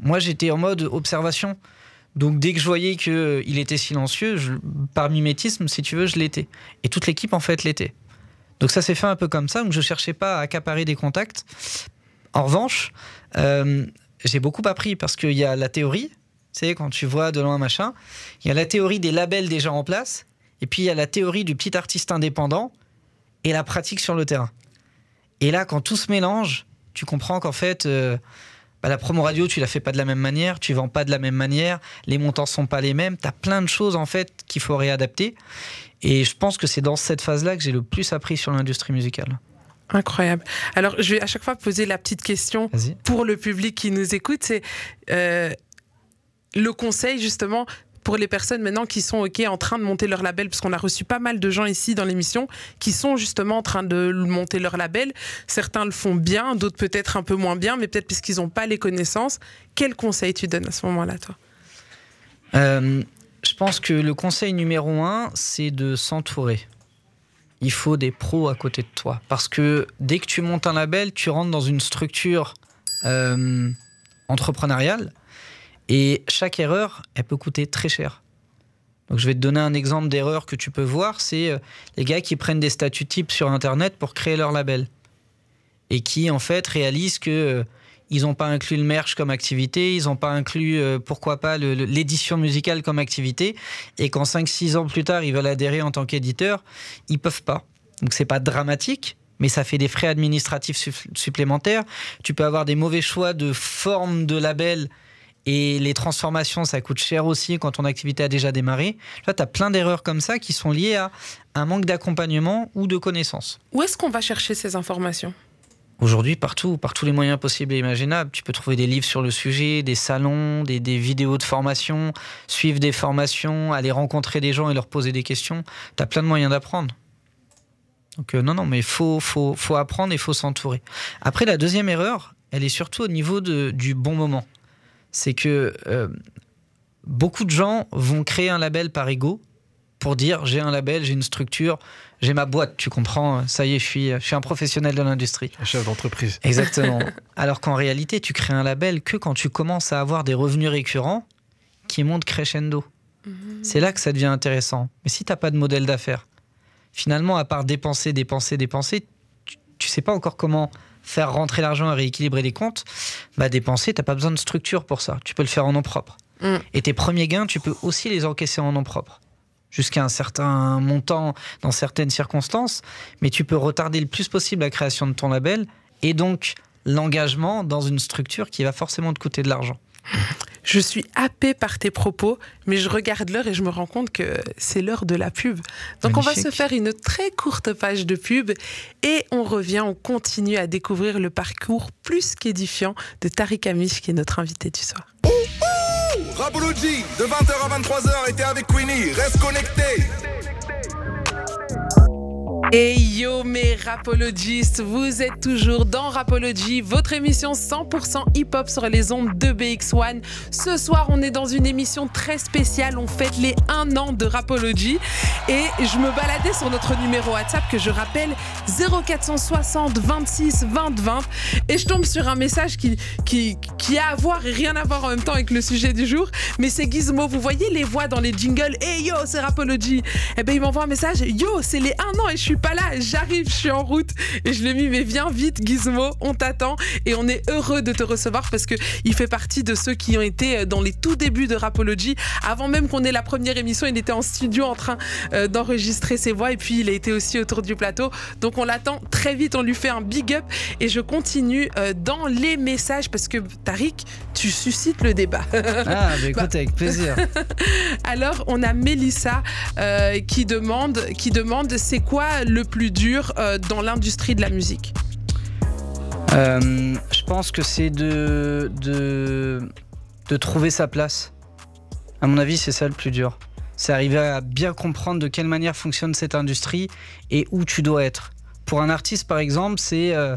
moi, j'étais en mode observation. Donc dès que je voyais qu'il était silencieux, par mimétisme, si tu veux, je l'étais. Et toute l'équipe, en fait, l'était. Donc ça s'est fait un peu comme ça. Donc je cherchais pas à accaparer des contacts. En revanche, euh, j'ai beaucoup appris parce qu'il y a la théorie, tu sais, quand tu vois de loin machin, il y a la théorie des labels déjà en place, et puis il y a la théorie du petit artiste indépendant, et la pratique sur le terrain. Et là, quand tout se mélange, tu comprends qu'en fait, euh, bah, la promo radio, tu la fais pas de la même manière, tu vends pas de la même manière, les montants sont pas les mêmes, tu as plein de choses en fait qu'il faut réadapter. Et je pense que c'est dans cette phase-là que j'ai le plus appris sur l'industrie musicale. Incroyable. Alors, je vais à chaque fois poser la petite question pour le public qui nous écoute. C'est euh, le conseil, justement, pour les personnes maintenant qui sont ok en train de monter leur label, parce qu'on a reçu pas mal de gens ici dans l'émission qui sont justement en train de monter leur label. Certains le font bien, d'autres peut-être un peu moins bien, mais peut-être puisqu'ils n'ont pas les connaissances. Quel conseil tu donnes à ce moment-là, toi? Euh, Je pense que le conseil numéro un, c'est de s'entourer. Il faut des pros à côté de toi. Parce que dès que tu montes un label, tu rentres dans une structure euh, entrepreneuriale et chaque erreur, elle peut coûter très cher. Donc je vais te donner un exemple d'erreur que tu peux voir, c'est euh, les gars qui prennent des statuts types sur Internet pour créer leur label. Et qui en fait réalisent que euh, ils n'ont pas inclus le merch comme activité, ils n'ont pas inclus, euh, pourquoi pas, l'édition musicale comme activité, et qu'en 5-6 ans plus tard, ils veulent adhérer en tant qu'éditeur, ils peuvent pas. Donc c'est pas dramatique, mais ça fait des frais administratifs supplémentaires. Tu peux avoir des mauvais choix de forme de label et les transformations, ça coûte cher aussi quand ton activité a déjà démarré. Là, tu as plein d'erreurs comme ça qui sont liées à un manque d'accompagnement ou de connaissances. Où est-ce qu'on va chercher ces informations? Aujourd'hui, partout, par tous les moyens possibles et imaginables. Tu peux trouver des livres sur le sujet, des salons, des, vidéos de formation, suivre des formations, aller rencontrer des gens et leur poser des questions. Tu as plein de moyens d'apprendre. Donc euh, non, non, mais il faut, faut, faut apprendre et il faut s'entourer. Après, la deuxième erreur, elle est surtout au niveau de, du bon moment c'est que euh, beaucoup de gens vont créer un label par ego pour dire j'ai un label, j'ai une structure, j'ai ma boîte, tu comprends, ça y est, je suis, je suis un professionnel de l'industrie. Un chef d'entreprise. Exactement. Alors qu'en réalité, tu crées un label que quand tu commences à avoir des revenus récurrents qui montent crescendo. Mhm. C'est là que ça devient intéressant. Mais si tu n'as pas de modèle d'affaires, finalement, à part dépenser, dépenser, dépenser, tu, ne sais pas encore comment faire rentrer l'argent et rééquilibrer les comptes. Bah, dépenser, t'as pas besoin de structure pour ça. Tu peux le faire en nom propre. Mm. Et tes premiers gains, tu peux aussi les encaisser en nom propre jusqu'à un certain montant dans certaines circonstances, mais tu peux retarder le plus possible la création de ton label et donc l'engagement dans une structure qui va forcément te coûter de l'argent. Je suis happée par tes propos, mais je regarde l'heure et je me rends compte que c'est l'heure de la pub. Donc on va se faire une très courte page de pub et on revient, on continue à découvrir le parcours plus qu'édifiant de Tariq Amish qui est notre invité du soir. Rapology, de 20h à 23h, était avec Queenie. Reste connecté. Et yo mes rapologistes, vous êtes toujours dans Rapology, votre émission 100% hip-hop sur les ondes de BX1. Ce soir, on est dans une émission très spéciale, on fête les 1 an de Rapology et je me baladais sur notre numéro WhatsApp que je rappelle 0460 26 20 20 et je tombe sur un message qui, qui, a à voir et rien à voir en même temps avec le sujet du jour, mais c'est Gizmo, vous voyez les voix dans les jingles, hey yo c'est Rapology, et eh ben il m'envoie un message, yo c'est les 1 an et je suis pas là, j'arrive, je suis en route. Et je lui ai mis, mais viens vite, Gizmo, on t'attend. Et on est heureux de te recevoir parce que il fait partie de ceux qui ont été euh, dans les tout débuts de Rapology. Avant même qu'on ait la première émission, il était en studio en train euh, d'enregistrer ses voix. Et puis, il a été aussi autour du plateau. Donc, on l'attend très vite. On lui fait un big up. Et je continue euh, dans les messages parce que, Tariq, tu suscites le débat. ah, bah écoute, avec plaisir. Alors, on a Mélissa qui demande, qui demande c'est quoi le plus dur euh, dans l'industrie de la musique euh, Je pense que c'est de, de, trouver sa place. À mon avis, c'est ça le plus dur. C'est arriver à bien comprendre de quelle manière fonctionne cette industrie et où tu dois être. Pour un artiste, par exemple, c'est euh,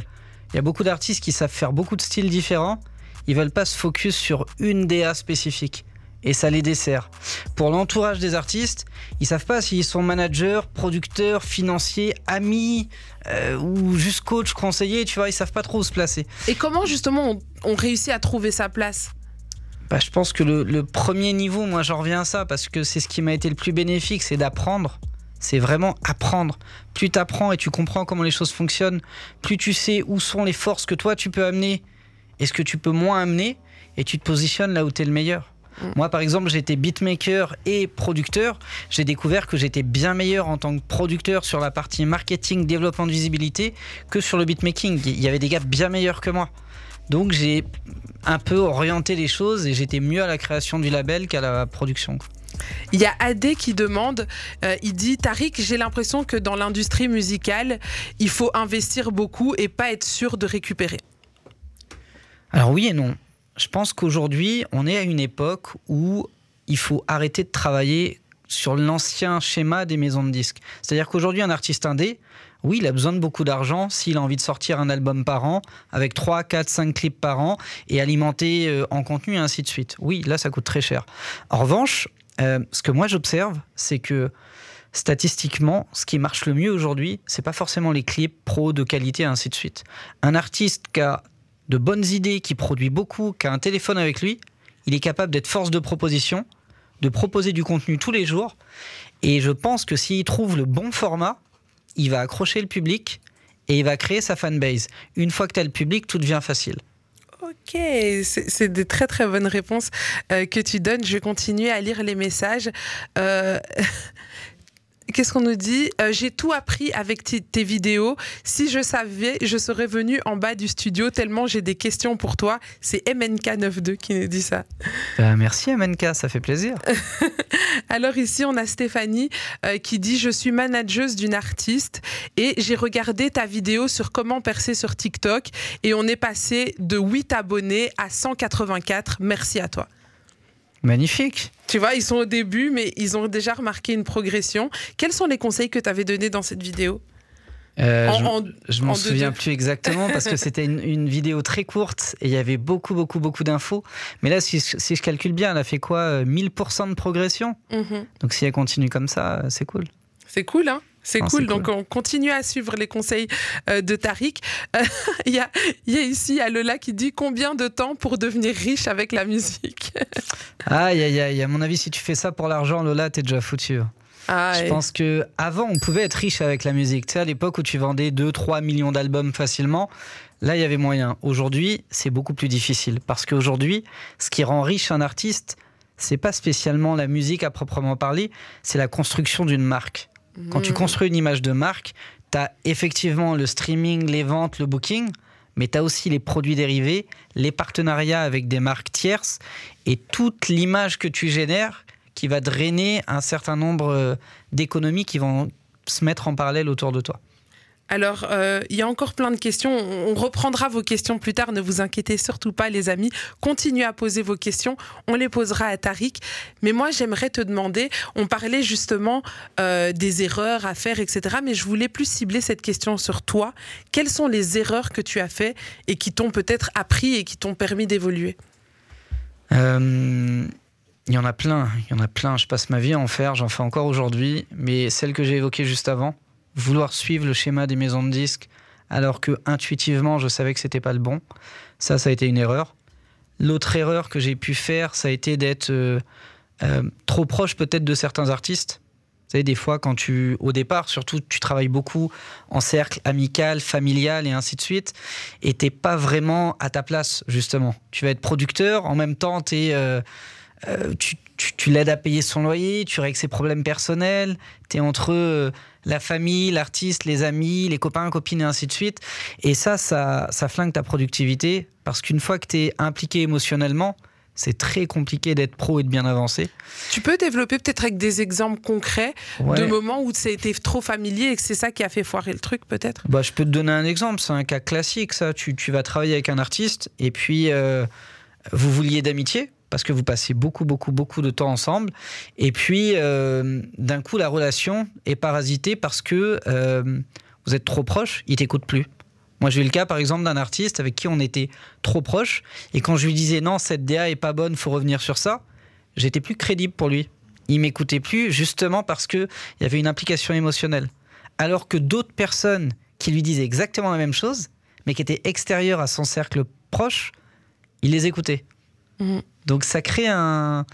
il y a beaucoup d'artistes qui savent faire beaucoup de styles différents. Ils veulent pas se focus sur une DA spécifique et ça les dessert. Pour l'entourage des artistes, ils savent pas s'ils sont managers, producteurs, financiers, amis euh, ou juste coach, conseiller, tu vois, ils savent pas trop où se placer. Et comment justement on, réussit à trouver sa place? Bah, je pense que le, premier niveau, moi j'en reviens à ça parce que c'est ce qui m'a été le plus bénéfique, c'est d'apprendre. C'est vraiment apprendre. Plus tu apprends et tu comprends comment les choses fonctionnent, plus tu sais où sont les forces que toi tu peux amener et ce que tu peux moins amener, et tu te positionnes là où tu es le meilleur. Mm. Moi, par exemple, j'étais beatmaker et producteur. J'ai découvert que j'étais bien meilleur en tant que producteur sur la partie marketing, développement de visibilité que sur le beatmaking. Il y avait des gars bien meilleurs que moi. Donc j'ai un peu orienté les choses et j'étais mieux à la création du label qu'à la production. Il y a Adé qui demande, euh, il dit Tariq, j'ai l'impression que dans l'industrie musicale, il faut investir beaucoup et pas être sûr de récupérer. Alors oui et non je pense qu'aujourd'hui, on est à une époque où il faut arrêter de travailler sur l'ancien schéma des maisons de disques. C'est-à-dire qu'aujourd'hui, un artiste indé, oui, il a besoin de beaucoup d'argent s'il a envie de sortir un album par an, avec 3, 4, 5 clips par an, et alimenter euh, en contenu, et ainsi de suite. Oui, là, ça coûte très cher. En revanche, euh, ce que moi j'observe, c'est que statistiquement, ce qui marche le mieux aujourd'hui, c'est pas forcément les clips pro de qualité, et ainsi de suite. Un artiste qui a de bonnes idées, qui produit beaucoup, qui a un téléphone avec lui, il est capable d'être force de proposition, de proposer du contenu tous les jours. Et je pense que s'il trouve le bon format, il va accrocher le public et il va créer sa fanbase. Une fois que tu as le public, tout devient facile. Ok, c'est des très très bonnes réponses euh, que tu donnes. Je vais continuer à lire les messages. Euh, Qu'est-ce qu'on nous dit? Euh, J'ai tout appris avec tes vidéos. Si je savais, je serais venu en bas du studio tellement j'ai des questions pour toi. C'est MNK92 qui nous dit ça. Bah, merci MNK, ça fait plaisir. Alors ici, on a Stéphanie euh, qui dit Je suis manageuse d'une artiste et j'ai regardé ta vidéo sur comment percer sur TikTok et on est passé de 8 abonnés à 184. Merci à toi. Magnifique. Tu vois, ils sont au début, mais ils ont déjà remarqué une progression. Quels sont les conseils que tu avais donnés dans cette vidéo Euh, je, m'en souviens plus exactement parce que c'était une, vidéo très courte et il y avait beaucoup, beaucoup, beaucoup d'infos. Mais là, si, je calcule bien, elle a fait quoi? 1000% de progression? Mhm. Donc si elle continue comme ça, c'est cool. C'est cool, hein? C'est cool. Donc, on continue à suivre les conseils euh, de Tariq. Il y, a, y, a, ici à Lola qui dit combien de temps pour devenir riche avec la musique? Aïe, aïe, aïe. À mon avis, si tu fais ça pour l'argent, Lola, t'es déjà foutu. Ah, je pense que avant on pouvait être riche avec la musique. Tu sais, à l'époque où tu vendais 2-3 millions d'albums facilement, là il y avait moyen. Aujourd'hui, c'est beaucoup plus difficile parce qu'aujourd'hui, ce qui rend riche un artiste, c'est pas spécialement la musique à proprement parler, c'est la construction d'une marque. Quand tu mmh. construis une image de marque, tu as effectivement le streaming, les ventes, le booking, mais tu as aussi les produits dérivés, les partenariats avec des marques tierces et toute l'image que tu génères qui va drainer un certain nombre euh, d'économies qui vont se mettre en parallèle autour de toi. Alors, euh, il y a encore plein de questions. On reprendra vos questions plus tard. Ne vous inquiétez surtout pas, les amis. Continuez à poser vos questions. On les posera à Tariq. Mais moi, j'aimerais te demander. On parlait justement euh, des erreurs à faire, etc. Mais je voulais plus cibler cette question sur toi. Quelles sont les erreurs que tu as faites et qui t'ont peut-être appris et qui t'ont permis d'évoluer? Plein, il y en a plein. Je passe ma vie à en faire, j'en fais encore aujourd'hui. Mais celle que j'ai évoquée juste avant, vouloir suivre le schéma des maisons de disques, alors que intuitivement je savais que c'était pas le bon, ça, ça a été une erreur. L'autre erreur que j'ai pu faire, ça a été d'être euh, euh, trop proche peut-être de certains artistes. Vous savez, des fois, quand tu, au départ, surtout, tu travailles beaucoup en cercle amical, familial et ainsi de suite, et t'es pas vraiment à ta place, justement. Tu vas être producteur, en même temps, tu es. Euh, euh, tu, l'aides à payer son loyer, tu règles ses problèmes personnels, tu es entre la famille, l'artiste, les amis, les copains, copines et ainsi de suite. Et ça, ça, ça flingue ta productivité parce qu'une fois que tu es impliqué émotionnellement, c'est très compliqué d'être pro et de bien avancer. Tu peux développer peut-être avec des exemples concrets de moments où ça a été trop familier et que c'est ça qui a fait foirer le truc, peut-être? Bah, Je peux te donner un exemple, c'est un cas classique, ça. Tu, tu, vas travailler avec un artiste et puis euh, vous vouliez d'amitié, parce que vous passez beaucoup, beaucoup, beaucoup de temps ensemble. Et puis, euh, d'un coup, la relation est parasitée parce que euh, vous êtes trop proche, il t'écoute plus. Moi, j'ai eu le cas, par exemple, d'un artiste avec qui on était trop proche. Et quand je lui disais non, cette DA est pas bonne, faut revenir sur ça, j'étais plus crédible pour lui. Il m'écoutait plus, justement parce qu'il y avait une implication émotionnelle. Alors que d'autres personnes qui lui disaient exactement la même chose, mais qui étaient extérieures à son cercle proche, il les écoutait. Donc ça crée un...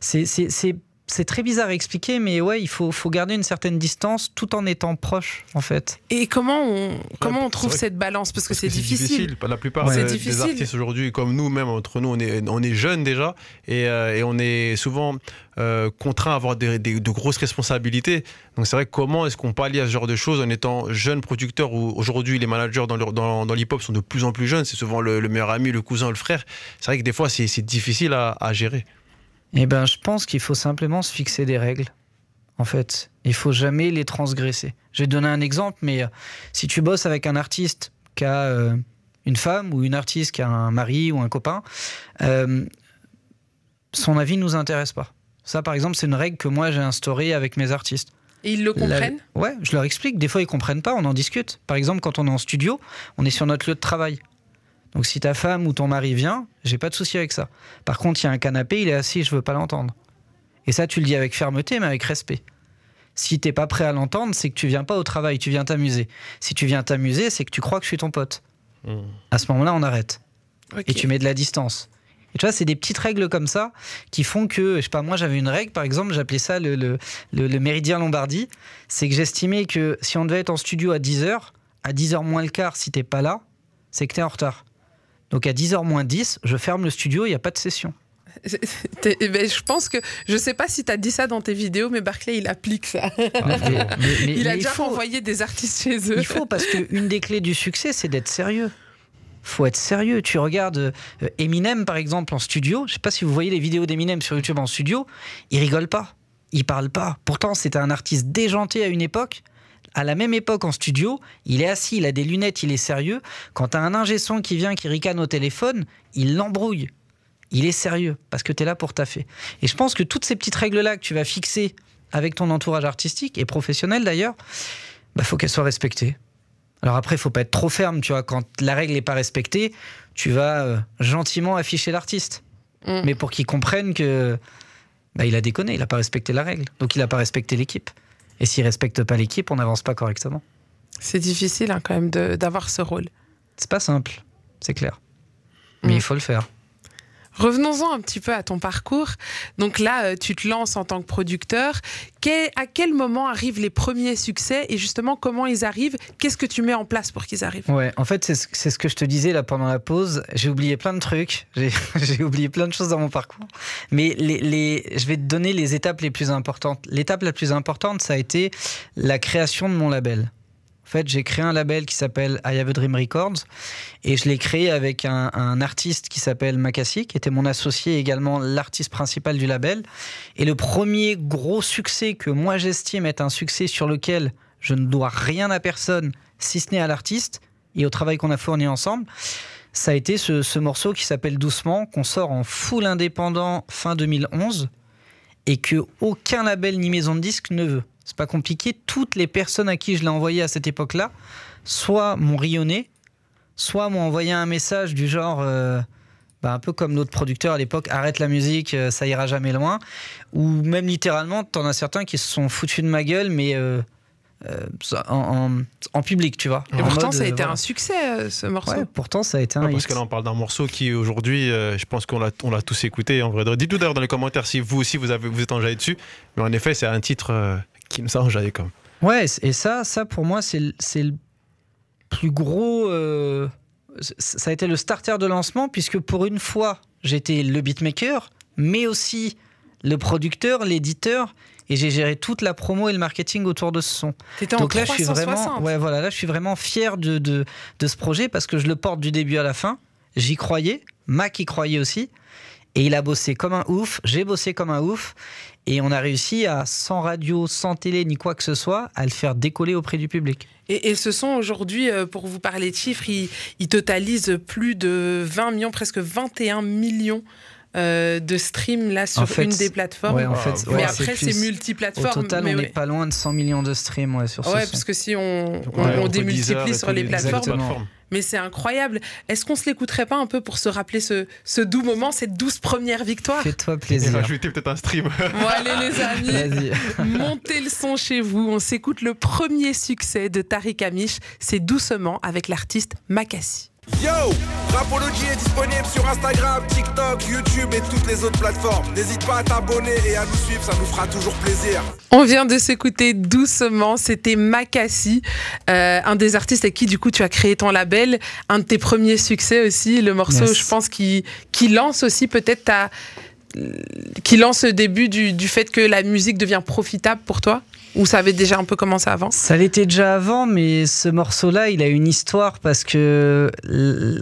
C'est très bizarre à expliquer, mais ouais, il faut, faut, garder une certaine distance tout en étant proche, en fait. Et comment on, comment on trouve cette balance? Parce que c'est difficile. La plupart des, artistes aujourd'hui, comme nous, même entre nous, on est, on est jeunes déjà, et, euh, et on est souvent euh, contraint à avoir des, de grosses responsabilités. Donc c'est vrai, comment est-ce qu'on pallie à ce genre de choses en étant jeune producteur où aujourd'hui les managers dans, dans, dans l'hip-hop sont de plus en plus jeunes, c'est souvent le, meilleur ami, le cousin, le frère. C'est vrai que des fois c'est difficile à, gérer. Eh ben, je pense qu'il faut simplement se fixer des règles. En fait, il faut jamais les transgresser. Je vais te donner un exemple, mais euh, si tu bosses avec un artiste qui a euh, une femme ou une artiste qui a un mari ou un copain, son avis ne nous intéresse pas. Ça, par exemple, c'est une règle que moi j'ai instaurée avec mes artistes. Et ils le comprennent? Ouais, je leur explique. Des fois, ils comprennent pas, on en discute. Par exemple, quand on est en studio, on est sur notre lieu de travail. Donc, si ta femme ou ton mari vient, j'ai pas de souci avec ça. Par contre, il y a un canapé, il est assis, je veux pas l'entendre. Et ça, tu le dis avec fermeté, mais avec respect. Si t'es pas prêt à l'entendre, c'est que tu viens pas au travail, tu viens t'amuser. Si tu viens t'amuser, c'est que tu crois que je suis ton pote. Mmh. À ce moment-là, on arrête. Et tu mets de la distance. Et tu vois, c'est des petites règles comme ça qui font que, je sais pas, moi j'avais une règle, par exemple, j'appelais ça le, le, le, méridien Lombardie. C'est que j'estimais que si on devait être en studio à 10h, à 10h moins le quart, si t'es pas là, c'est que t'es en retard. Donc à 10h moins 10, je ferme le studio, il n'y a pas de session. Eh ben, je pense que je sais pas si tu as dit ça dans tes vidéos, mais Barclay il applique ça. Ah, il a déjà envoyé des artistes chez eux. Il faut parce qu'une des clés du succès, c'est d'être sérieux faut être sérieux. Tu regardes euh, Eminem, par exemple, en studio. Je sais pas si vous voyez les vidéos d'Eminem sur YouTube en studio. Il rigole pas. Il parle pas. Pourtant, c'était un artiste déjanté à une époque. À la même époque, en studio, il est assis, il a des lunettes, il est sérieux. Quand tu as un ingé son qui vient, qui ricane au téléphone, il l'embrouille. Il est sérieux parce que tu es là pour taffer. Et je pense que toutes ces petites règles-là que tu vas fixer avec ton entourage artistique et professionnel d'ailleurs, bah faut qu'elles soient respectées. Alors après, il faut pas être trop ferme, tu vois. Quand la règle n'est pas respectée, tu vas euh, gentiment afficher l'artiste. Mm. Mais pour qu'il comprenne que bah, il a déconné, il n'a pas respecté la règle. Donc il n'a pas respecté l'équipe. Et s'il respecte pas l'équipe, on n'avance pas correctement. C'est difficile hein, quand même d'avoir ce rôle. C'est pas simple, c'est clair. Mais mm. il faut le faire. Revenons-en un petit peu à ton parcours. Donc là, euh, tu te lances en tant que producteur. à quel moment arrivent les premiers succès et justement comment ils arrivent? Qu'est-ce que tu mets en place pour qu'ils arrivent? Ouais, en fait, c'est ce que je te disais là pendant la pause. J'ai oublié plein de trucs. J'ai oublié plein de choses dans mon parcours. Mais les, je vais te donner les étapes les plus importantes. L'étape la plus importante, ça a été la création de mon label fait, j'ai créé un label qui s'appelle I Have a Dream Records et je l'ai créé avec un, artiste qui s'appelle Makassi, qui était mon associé également l'artiste principal du label. Et le premier gros succès que moi j'estime être un succès sur lequel je ne dois rien à personne, si ce n'est à l'artiste et au travail qu'on a fourni ensemble, ça a été ce, ce morceau qui s'appelle Doucement, qu'on sort en full indépendant fin 2011 et que aucun label ni maison de disque ne veut c'est pas compliqué. Toutes les personnes à qui je l'ai envoyé à cette époque-là, soit m'ont rayonné, soit m'ont envoyé un message du genre, euh, bah, un peu comme notre producteur à l'époque, arrête la musique, euh, ça ira jamais loin. Ou même littéralement, t'en as certains qui se sont foutus de ma gueule, mais euh, en, public, tu vois. Et pourtant, ça a été un succès, ce morceau. pourtant, ça a été un Parce que là, on parle d'un morceau qui, aujourd'hui, je pense qu'on l'a, on l'a tous écouté. En vrai, dites-nous d'ailleurs dans les commentaires si vous aussi, vous, avez, vous êtes enjaillé dessus. Mais en effet, c'est un titre qui me comme. Ouais, et ça, ça pour moi, c'est le plus gros. Euh, ça a été le starter de lancement, puisque pour une fois, j'étais le beatmaker, mais aussi le producteur, l'éditeur, et j'ai géré toute la promo et le marketing autour de ce son. Donc là, je suis vraiment, ouais, voilà, là, je suis vraiment fier de, de, de, ce projet parce que je le porte du début à la fin. J'y croyais, Mac y croyait aussi. Et il a bossé comme un ouf, j'ai bossé comme un ouf. Et on a réussi à, sans radio, sans télé, ni quoi que ce soit, à le faire décoller auprès du public. Et, ce sont aujourd'hui, euh, pour vous parler de chiffres, ils, totalisent plus de 20 millions, presque 21 millions euh, de streams là sur une des plateformes. en fait, mais après, c'est multiplateforme. Au total, on n'est pas loin de 100 millions de streams ouais, sur ce Ouais, parce que si on, on, démultiplie sur les plateformes. Mais c'est incroyable. Est-ce qu'on se l'écouterait pas un peu pour se rappeler ce, ce doux moment, cette douce première victoire? Fais-toi plaisir. Et rajouter peut-être un stream. Bon, allez les amis, montez le son chez vous. On s'écoute le premier succès de Tariq Amish. C'est doucement avec l'artiste Makassi. Yo Rapology est disponible sur Instagram, TikTok, YouTube et toutes les autres plateformes. N'hésite pas à t'abonner et à nous suivre, ça nous fera toujours plaisir. On vient de s'écouter doucement, c'était Makassi, euh, un des artistes avec qui du coup tu as créé ton label, un de tes premiers succès aussi, le morceau je pense qui, qui lance aussi peut-être ta qui lance le début du, fait que la musique devient profitable pour toi? Ou ça avait déjà un peu commencé avant? Ça l'était déjà avant, mais ce morceau-là, il a une histoire parce que,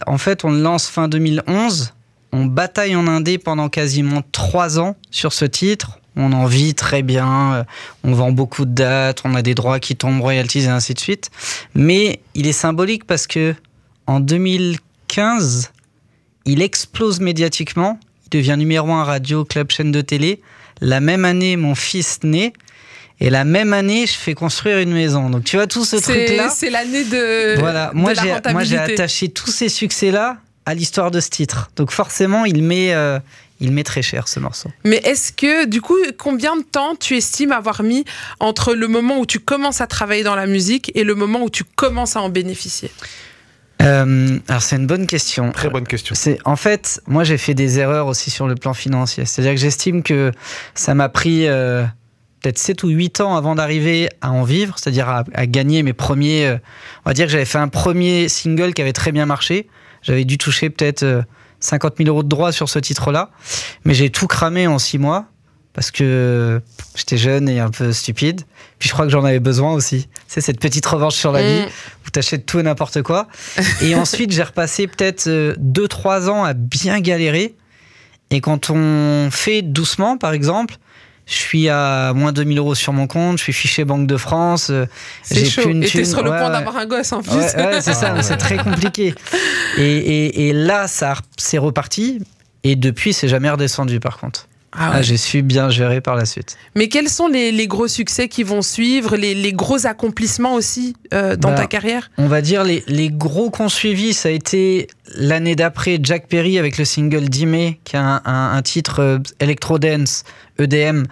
en fait, on le lance fin 2011. On bataille en indé pendant quasiment trois ans sur ce titre. On en vit très bien, euh, on vend beaucoup de dates, on a des droits qui tombent, royalties et ainsi de suite. Mais il est symbolique parce que en 2015, il explose médiatiquement. Devient numéro un radio, club, chaîne de télé. La même année, mon fils naît. Et la même année, je fais construire une maison. Donc tu vois tout ce truc-là. C'est l'année de. Voilà, moi j'ai moi j'ai attaché tous ces succès-là à l'histoire de ce titre. Donc forcément, il met. Euh, il met très cher ce morceau. Mais est-ce que, du coup, combien de temps tu estimes avoir mis entre le moment où tu commences à travailler dans la musique et le moment où tu commences à en bénéficier? Euh, alors c'est une bonne question. Très bonne question. C'est en fait, moi j'ai fait des erreurs aussi sur le plan financier. C'est-à-dire que j'estime que ça m'a pris euh, peut-être 7 ou 8 ans avant d'arriver à en vivre, c'est-à-dire à, gagner mes premiers. Euh, on va dire que j'avais fait un premier single qui avait très bien marché. J'avais dû toucher peut-être 50 euh, 000 euros de droits sur ce titre-là. Mais j'ai tout cramé en 6 mois parce que j'étais jeune et un peu stupide. Puis je crois que j'en avais besoin aussi. C'est cette petite revanche sur la vie mm. où t'achètes tout et n'importe quoi. et ensuite, j'ai repassé peut-être 2-3 euh, ans à bien galérer. Et quand on fait doucement, par exemple, je suis à moins de 2000 euros sur mon compte, je suis fiché Banque de France. Euh, c'est chaud. Une et t'es sur le point d'avoir un gosse en plus. Ouais, c'est ça, c'est très compliqué. Et, et, et là, ça c'est reparti. Et depuis, c'est jamais redescendu par contre. Ah, ah J'ai su bien gérer par la suite. Mais quels sont les, gros succès qui vont suivre, les, gros accomplissements aussi euh, dans ta bah, carrière? On va dire les, les gros qu'on suivi, ça a été l'année d'après Jack Perry avec le single Dime, qui est un, un titre euh, electro-dance, EDM,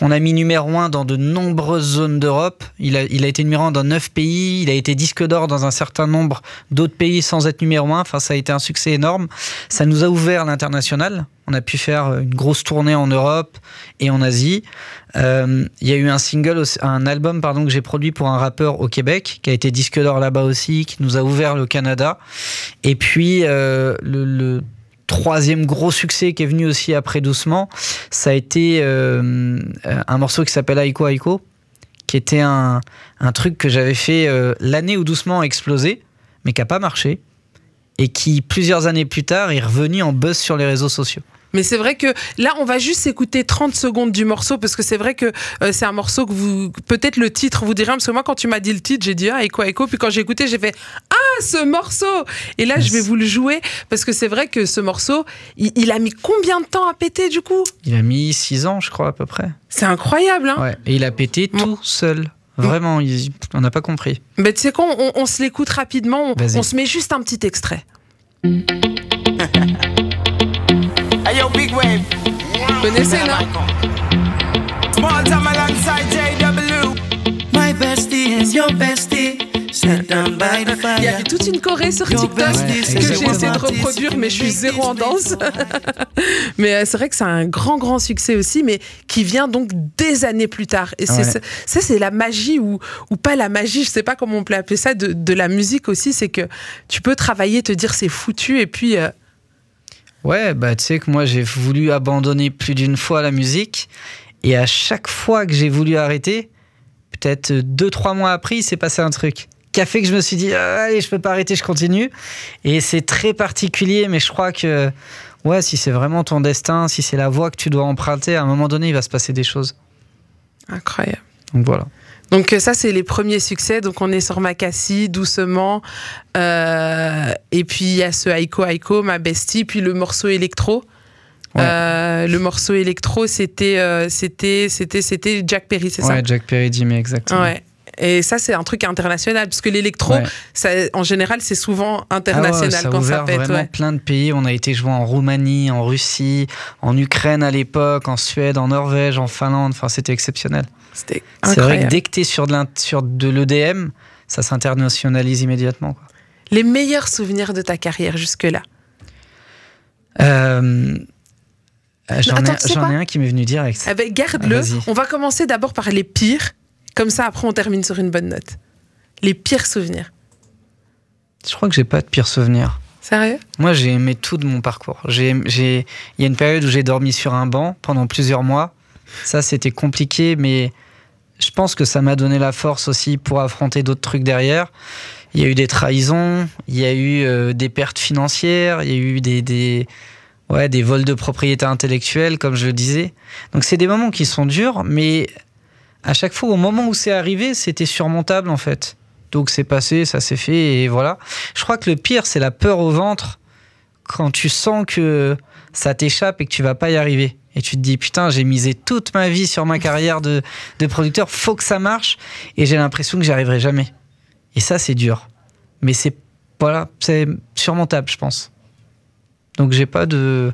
qu'on a mis numéro 1 dans de nombreuses zones d'Europe. Il a, il a été numéro 1 dans 9 pays, il a été disque d'or dans un certain nombre d'autres pays sans être numéro 1. Enfin, ça a été un succès énorme. Ça nous a ouvert l'international. On a pu faire une grosse tournée en Europe et en Asie. Euh, il y a eu un single, un album pardon, que j'ai produit pour un rappeur au Québec, qui a été disque d'or là-bas aussi, qui nous a ouvert le Canada. Et puis, euh, le, le troisième gros succès qui est venu aussi après doucement, ça a été euh, un morceau qui s'appelle Aiko Aiko, qui était un, truc que j'avais fait euh, l'année où doucement a explosé, mais qui n'a pas marché, et qui plusieurs années plus tard est revenu en buzz sur les réseaux sociaux. Mais c'est vrai que là, on va juste écouter 30 secondes du morceau parce que c'est vrai que euh, c'est un morceau que vous. Peut-être le titre vous dirait, parce que moi, quand tu m'as dit le titre, j'ai dit Ah, Echo Echo. Puis quand j'ai écouté, j'ai fait Ah, ce morceau Et là, je vais vous le jouer parce que c'est vrai que ce morceau, il, a mis combien de temps à péter du coup? Il a mis 6 ans, je crois, à peu près. C'est incroyable, hein? Ouais, et il a pété tout seul. Vraiment, on n'a pas compris. Mais tu sais quoi, on, se l'écoute rapidement, on, on se met juste un petit extrait. big wave. Connaissez, non? Small time alongside JW. My bestie is your bestie. Il y a toute une choré sur TikTok que j'ai essayé de reproduire, mais je suis zéro en danse. mais euh, c'est vrai que c'est un grand, grand succès aussi, mais qui vient donc des années plus tard. Et ça, c'est la magie ou, ou pas la magie, je sais pas comment on peut appeler ça, de, de la musique aussi, c'est que tu peux travailler, te dire c'est foutu, et puis euh, Ouais, bah tu sais que moi j'ai voulu abandonner plus d'une fois la musique et à chaque fois que j'ai voulu arrêter, peut-être deux trois mois après, il s'est passé un truc qui a fait que je me suis dit ah, allez, je peux pas arrêter, je continue. Et c'est très particulier, mais je crois que ouais, si c'est vraiment ton destin, si c'est la voie que tu dois emprunter, à un moment donné, il va se passer des choses. Incroyable. Donc voilà. Donc euh, ça, c'est les premiers succès. Donc on est sur Makassi, doucement. Euh, et puis il y a ce Aiko Aiko, ma bestie, puis le morceau électro. Euh, le morceau électro, c'était c'était c'était c'était Jack Perry, c'est ça Ouais, Jack Perry, Jimmy, exactement. Ouais. Et ça, c'est un truc international, parce que l'électro, en général, c'est souvent international ah ça quand ça pète. vraiment plein de pays. On a été joué en Roumanie, en Russie, en Ukraine à l'époque, en Suède, en Norvège, en Finlande. Enfin, c'était exceptionnel. C'est vrai que dès que tu es sur de, sur de l'EDM, ça s'internationalise immédiatement. Les meilleurs souvenirs de ta carrière jusque-là euh, euh, J'en ai, un qui m'est venu direct. Eh ben, garde-le. On va commencer d'abord par les pires. Comme ça, après, on termine sur une bonne note. Les pires souvenirs. Je crois que j'ai pas de pires souvenirs. Sérieux? Moi, j'ai aimé tout de mon parcours. Il y a une période où j'ai dormi sur un banc pendant plusieurs mois. Ça, c'était compliqué, mais je pense que ça m'a donné la force aussi pour affronter d'autres trucs derrière. Il y a eu des trahisons, il y a eu euh, des pertes financières, il y a eu des, des, vols de propriété intellectuelle, comme je le disais. Donc, c'est des moments qui sont durs, mais à chaque fois, au moment où c'est arrivé, c'était surmontable en fait. Donc, c'est passé, ça s'est fait, et voilà. Je crois que le pire, c'est la peur au ventre quand tu sens que ça t'échappe et que tu vas pas y arriver. Et tu te dis, putain, j'ai misé toute ma vie sur ma carrière de, de producteur, faut que ça marche. Et j'ai l'impression que j'y arriverai jamais. Et ça, c'est dur. Mais c'est, voilà, c'est surmontable, je pense. Donc j'ai pas de.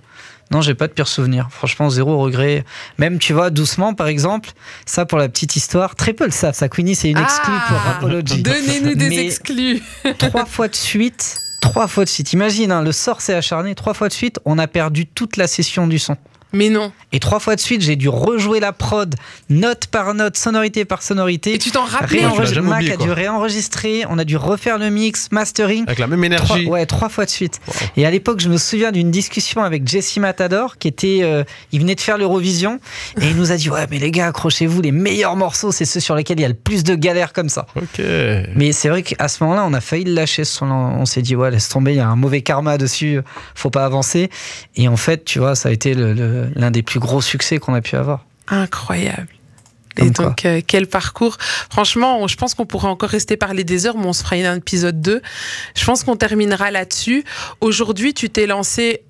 Non, j'ai pas de pire souvenir. Franchement, zéro regret. Même, tu vois, doucement, par exemple, ça pour la petite histoire, très peu le savent. Ça, Queenie, c'est une exclue pour ah, Apology. Donnez-nous des exclus. trois fois de suite, trois fois de suite. Imagine, hein, le sort s'est acharné. Trois fois de suite, on a perdu toute la session du son. Mais non. Et trois fois de suite, j'ai dû rejouer la prod, note par note, sonorité par sonorité. Et tu t'en rappelles Mac a dû réenregistrer, on a dû refaire le mix, mastering. Avec la même énergie. ouais, trois fois de suite. Et à l'époque, je me souviens d'une discussion avec Jesse Matador, qui était, euh, il venait de faire l'Eurovision, et il nous a dit ouais, mais les gars, accrochez-vous, les meilleurs morceaux, c'est ceux sur lesquels il y a le plus de galères comme ça. Ok. Mais c'est vrai qu'à ce moment-là, on a failli le lâcher. On s'est dit ouais, laisse tomber, il y a un mauvais karma dessus, faut pas avancer. Et en fait, tu vois, ça a été l'un des plus gros succès qu'on a pu avoir. Incroyable. et donc, euh, quel parcours. Franchement, je pense qu'on pourrait encore rester parler des heures, mais on se fera un épisode 2. Je pense qu'on terminera là-dessus. Aujourd'hui, tu t'es lancé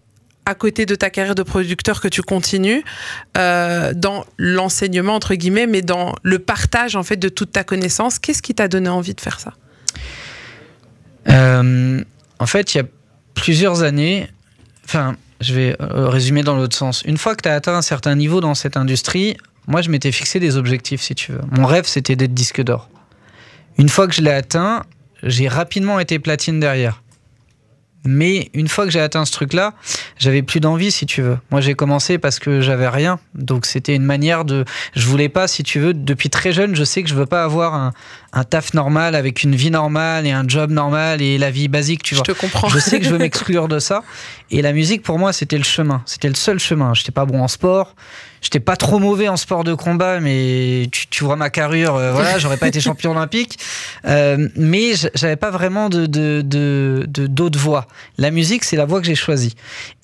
à côté de ta carrière de producteur que tu continues euh, dans l'enseignement entre guillemets, mais dans le partage en fait de toute ta connaissance. Qu'est-ce qui t'a donné envie de faire ça? Euh, En fait, il y a plusieurs années, enfin, je vais euh, résumer dans l'autre sens. Une fois que tu as atteint un certain niveau dans cette industrie, moi, je m'étais fixé des objectifs, si tu veux. Mon rêve, c'était d'être disque d'or. Une fois que je l'ai atteint, j'ai rapidement été platine derrière. Mais une fois que j'ai atteint ce truc-là, j'avais plus d'envie, si tu veux. Moi, j'ai commencé parce que j'avais rien. Donc, c'était une manière de. Je voulais pas, si tu veux, depuis très jeune, je sais que je veux pas avoir un, un taf normal avec une vie normale et un job normal et la vie basique, tu vois. Je te comprends. Je sais que je veux m'exclure de ça. Et la musique, pour moi, c'était le chemin. C'était le seul chemin. J'étais pas bon en sport. J'étais pas trop mauvais en sport de combat, mais tu, vois ma carrure, euh, voilà, j'aurais pas été champion olympique. Euh, mais j'avais pas vraiment de, de, de, d'autres voies. La musique, c'est la voie que j'ai choisie.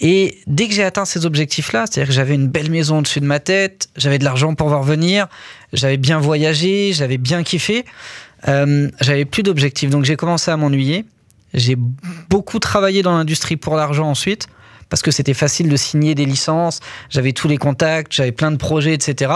Et dès que j'ai atteint ces objectifs-là, c'est-à-dire que j'avais une belle maison au-dessus de ma tête, j'avais de l'argent pour voir venir, j'avais bien voyagé, j'avais bien kiffé, euh, j'avais plus d'objectifs. Donc j'ai commencé à m'ennuyer. J'ai beaucoup travaillé dans l'industrie pour l'argent ensuite parce que c'était facile de signer des licences, j'avais tous les contacts, j'avais plein de projets, etc.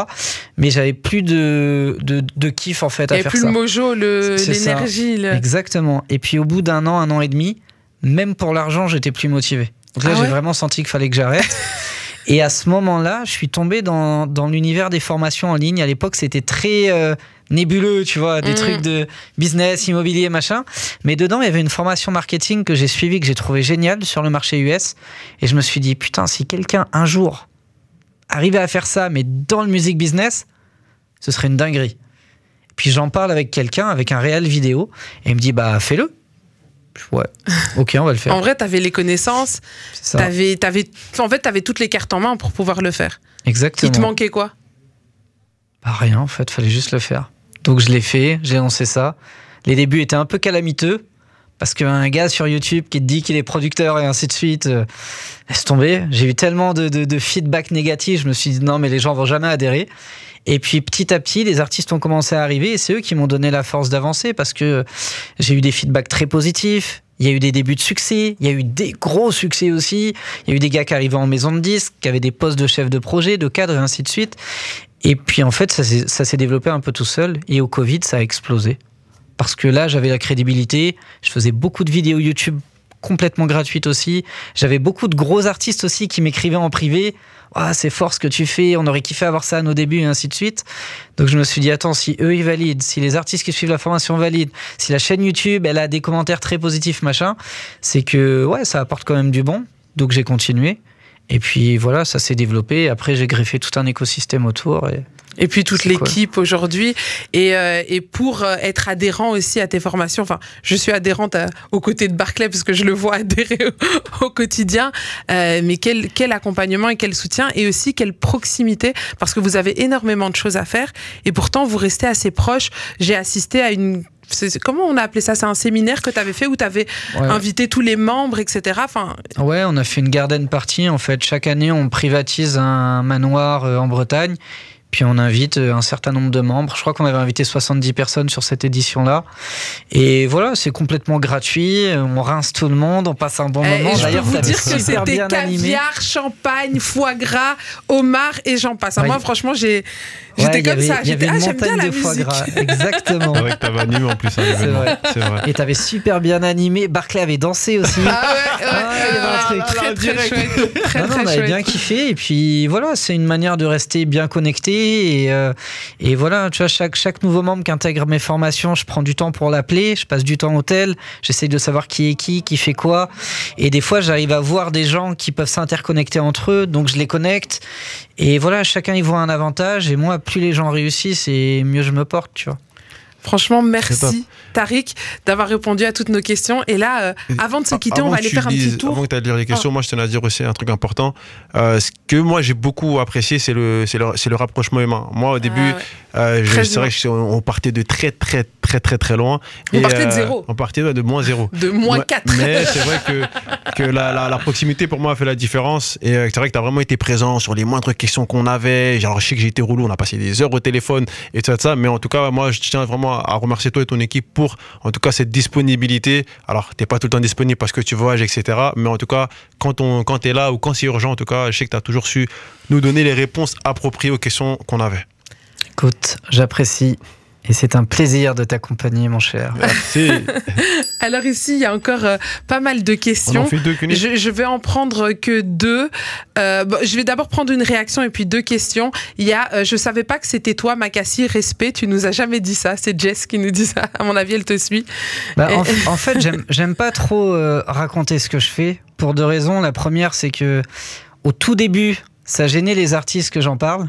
Mais j'avais plus de, de, kiff en fait à faire ça. plus le mojo, l'énergie. Exactement. Et puis au bout d'un an, un an et demi, même pour l'argent, j'étais plus motivé. Donc là, ah j'ai vraiment senti qu'il fallait que j'arrête. Et à ce moment-là, je suis tombé dans, dans l'univers des formations en ligne. À l'époque, c'était très euh, nébuleux, tu vois, des mm. trucs de business, immobilier, machin. Mais dedans, il y avait une formation marketing que j'ai suivie, que j'ai trouvé géniale sur le marché US. Et je me suis dit, putain, si quelqu'un un jour arrivait à faire ça, mais dans le music business, ce serait une dinguerie. Puis j'en parle avec quelqu'un, avec un réel vidéo, et il me dit, bah fais-le. Ouais. Ok, on va le faire. en vrai, tu avais les connaissances. Avais, avais, en fait, tu avais toutes les cartes en main pour pouvoir le faire. Exactement. Il te manquait quoi? Bah, Rien, en fait. fallait juste le faire. Donc, je l'ai fait. J'ai lancé ça. Les débuts étaient un peu calamiteux. Parce qu'un gars sur YouTube qui te dit qu'il est producteur et ainsi de suite, euh, laisse tomber. J'ai eu tellement de, de, feedback négatif, je me suis dit non, mais les gens vont jamais adhérer. Et puis petit à petit, les artistes ont commencé à arriver et c'est eux qui m'ont donné la force d'avancer parce que j'ai eu des feedbacks très positifs. Il y a eu des débuts de succès, il y a eu des gros succès aussi. Il y a eu des gars qui arrivaient en maison de disques, qui avaient des postes de chef de projet, de cadre et ainsi de suite. Et puis en fait, ça s'est développé un peu tout seul. Et au Covid, ça a explosé. Parce que là, j'avais la crédibilité. Je faisais beaucoup de vidéos YouTube complètement gratuites aussi. J'avais beaucoup de gros artistes aussi qui m'écrivaient en privé ah, c'est fort ce que tu fais, on aurait kiffé avoir ça à nos débuts et ainsi de suite. Donc je me suis dit, attends, si eux ils valident, si les artistes qui suivent la formation valident, si la chaîne YouTube elle a des commentaires très positifs, machin, c'est que ouais, ça apporte quand même du bon. Donc j'ai continué. Et puis voilà, ça s'est développé. Après, j'ai greffé tout un écosystème autour. Et... Et puis toute l'équipe aujourd'hui. Et, euh, et, pour euh, être adhérent aussi à tes formations, enfin, je suis adhérente à, aux côtés de Barclay parce que je le vois adhérer au, quotidien. Euh, mais quel, quel accompagnement et quel soutien et aussi quelle proximité parce que vous avez énormément de choses à faire et pourtant vous restez assez proche. J'ai assisté à une comment on a appelé ça? C'est un séminaire que tu avais fait où tu avais invité tous les membres, etc. Enfin... Ouais, on a fait une garden party. En fait, chaque année, on privatise un manoir en Bretagne puis on invite euh, un certain nombre de membres. Je crois qu'on avait invité 70 personnes sur cette édition-là. Et voilà, c'est complètement gratuit. On rince tout le monde, on passe un bon eh, moment. D'ailleurs, vous dire que c'était caviar, champagne, foie gras, homard et j'en passe. Moi, franchement, j'ai J'étais comme ça. J'étais, ah, j'aime bien la musique. Gras. Exactement. C'est vrai que t'avais animé en plus. Hein, c'est vrai. vrai. Et t'avais super bien animé. Barclay avait dansé aussi. Ah ouais, ouais. Ah, il y avait un truc. Très, très, chouette. Très, non, non, on avait bien kiffé. Et puis voilà, c'est une manière de rester bien connecté. Et, euh, et voilà, tu vois, chaque, chaque nouveau membre qui intègre mes formations, je prends du temps pour l'appeler. Je passe du temps au tel. J'essaye de savoir qui est qui, qui fait quoi. Et des fois, j'arrive à voir des gens qui peuvent s'interconnecter entre eux. Donc je les connecte. Et voilà, chacun y voit un avantage. Et moi, plus les gens réussissent, et mieux je me porte, tu vois. Franchement, merci Tariq d'avoir répondu à toutes nos questions. Et là, euh, avant de se quitter, on va aller faire un petit tour. Avant que tu lire les questions, oh. moi je tenais à dire aussi un truc important. Euh, ce que moi j'ai beaucoup apprécié, c'est le, le, le, rapprochement humain. Moi au début, ah, euh, c'est vrai qu'on partait de très très très très très loin. On partait de zéro. On partait de moins zéro. De moins 4. Mais c'est vrai que, que la, proximité pour moi a fait la différence. Et c'est vrai que tu as vraiment été présent sur les moindres questions qu'on avait. Genre, je sais que j'ai été roulé, on a passé des heures au téléphone et tout ça. Mais en tout cas, moi, je tiens vraiment à remercier toi et ton équipe pour, en tout cas, cette disponibilité. Alors, tu n'es pas tout le temps disponible parce que tu voyages, etc. Mais en tout cas, quand, on, quand tu es là ou quand c'est urgent, en tout cas, je sais que tu as toujours su nous donner les réponses appropriées aux questions qu'on avait. Écoute, j'apprécie. Et c'est un plaisir de t'accompagner, mon cher. Merci. Alors ici, il y a encore euh, pas mal de questions. On fait deux je, je, vais en prendre que deux. Euh, je vais d'abord prendre une réaction et puis deux questions. Il y a, euh, je savais pas que c'était toi, Makassi. Respect, tu nous as jamais dit ça. C'est Jess qui nous dit ça. À mon avis, elle te suit. Bah, en, fait, j'aime pas trop raconter ce que je fais pour deux raisons. La première, c'est que au tout début, ça gênait les artistes que j'en parle.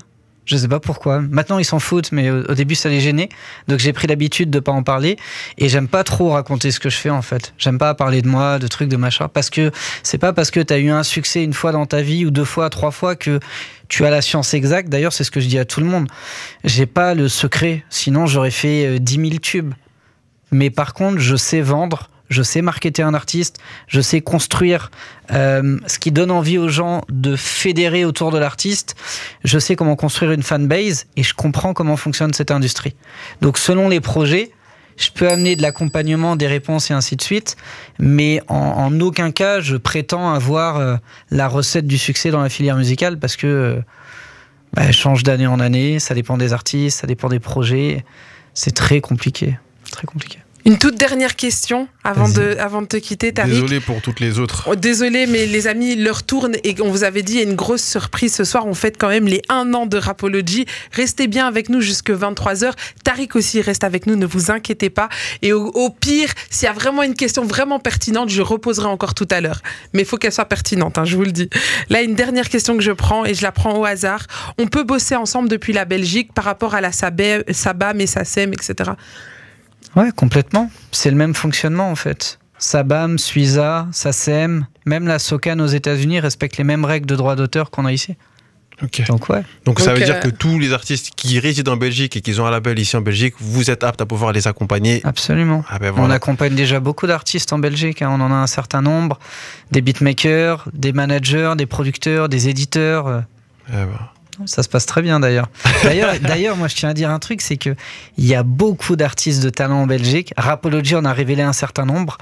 Je sais pas pourquoi. Maintenant, ils s'en foutent, mais au, début, ça les gênait. Donc, j'ai pris l'habitude de pas en parler. Et j'aime pas trop raconter ce que je fais, en fait. J'aime pas parler de moi, de trucs, de machin. Parce que c'est pas parce que tu as eu un succès une fois dans ta vie, ou deux fois, trois fois, que tu as la science exacte. D'ailleurs, c'est ce que je dis à tout le monde. J'ai pas le secret. Sinon, j'aurais fait 10 euh, 000 tubes. Mais par contre, je sais vendre je sais marketer un artiste, je sais construire euh, ce qui donne envie aux gens de fédérer autour de l'artiste, je sais comment construire une fanbase et je comprends comment fonctionne cette industrie. Donc selon les projets, je peux amener de l'accompagnement, des réponses et ainsi de suite, mais en, aucun cas je prétends avoir euh, la recette du succès dans la filière musicale parce que euh, bah, elle change d'année en année, ça dépend des artistes, ça dépend des projets, c'est très compliqué, très compliqué. Une toute dernière question avant de, avant de te quitter, Tariq. Désolé pour toutes les autres. Oh, désolé, mais les amis, leur tourne et on vous avait dit, il y a une grosse surprise ce soir. On fête quand même les 1 an de Rapology. Restez bien avec nous jusque 23h. Tariq aussi reste avec nous, ne vous inquiétez pas. Et au, pire, s'il y a vraiment une question vraiment pertinente, je reposerai encore tout à l'heure. Mais il faut qu'elle soit pertinente, hein, je vous le dis. Là, une dernière question que je prends et je la prends au hasard. On peut bosser ensemble depuis la Belgique par rapport à la SABAM et SACEM, etc. Ouais, complètement. C'est le même fonctionnement en fait. Sabam, Suiza, SACEM, même la SOCAN aux États-Unis respectent les mêmes règles de droit d'auteur qu'on a ici. Donc, ouais. Donc, ça veut dire que tous les artistes qui résident en Belgique et qui ont un label ici en Belgique, vous êtes aptes à pouvoir les accompagner Absolument. Ah ben on accompagne déjà beaucoup d'artistes en Belgique, hein. on en a un certain nombre, des beatmakers, des managers, des producteurs, des éditeurs. Eh ben. Ça se passe très bien d'ailleurs. D'ailleurs, moi je tiens à dire un truc, c'est que il y a beaucoup d'artistes de talent en Belgique. Rapology en a révélé un certain nombre,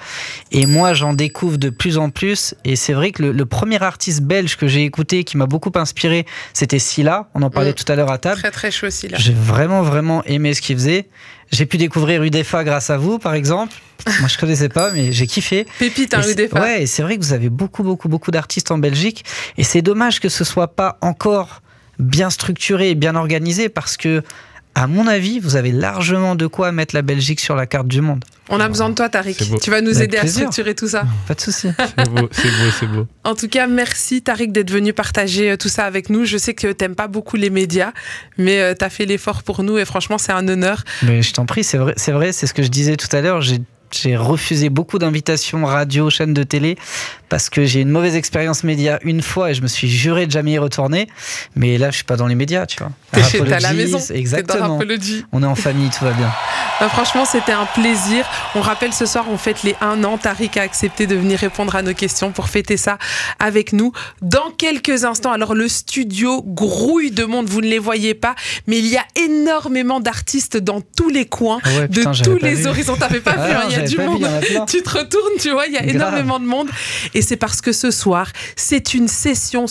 et moi j'en découvre de plus en plus. Et c'est vrai que le, premier artiste belge que j'ai écouté, qui m'a beaucoup inspiré, c'était Silla. On en parlait mm. tout à l'heure à table. Très très chaud Silla. J'ai vraiment vraiment aimé ce qu'il faisait. J'ai pu découvrir Udefa grâce à vous, par exemple. Moi, je connaissais pas, mais j'ai kiffé. Pépite, hein, Udefa. Ouais, et c'est vrai que vous avez beaucoup, beaucoup, beaucoup d'artistes en Belgique. Et c'est dommage que ce soit pas encore bien structuré et bien organisé parce que, à mon avis, vous avez largement de quoi mettre la Belgique sur la carte du monde. On a besoin de toi, Tariq. Tu vas nous aider à structurer tout ça. Pas de souci. C'est beau, c'est beau, c'est beau. En tout cas, merci, Tariq, d'être venu partager euh, tout ça avec nous. Je sais que tu n'aimes pas beaucoup les médias, mais euh, tu as fait l'effort pour nous et franchement, c'est un honneur. Mais je t'en prie, c'est vrai, c'est vrai, c'est ce que je disais tout à l'heure. J'ai j'ai refusé beaucoup d'invitations radio, chaînes de télé, parce que j'ai une mauvaise expérience média une fois et je me suis juré de jamais y retourner. Mais là, je suis pas dans les médias, tu vois. T'es à la maison. Exactement. on est en famille, tout va bien. Bah, franchement, c'était un plaisir. On rappelle ce soir, on fête les 1 an. Tariq a accepté de venir répondre à nos questions pour fêter ça avec nous. Dans quelques instants, alors le studio grouille de monde, vous ne les voyez pas, mais il y a énormément d'artistes dans tous les coins, ah de tous les horizons. T'avais pas vu, hein, y a du monde. tu te retournes, tu vois, il y a énormément de monde. Et c'est parce que ce soir, c'est une session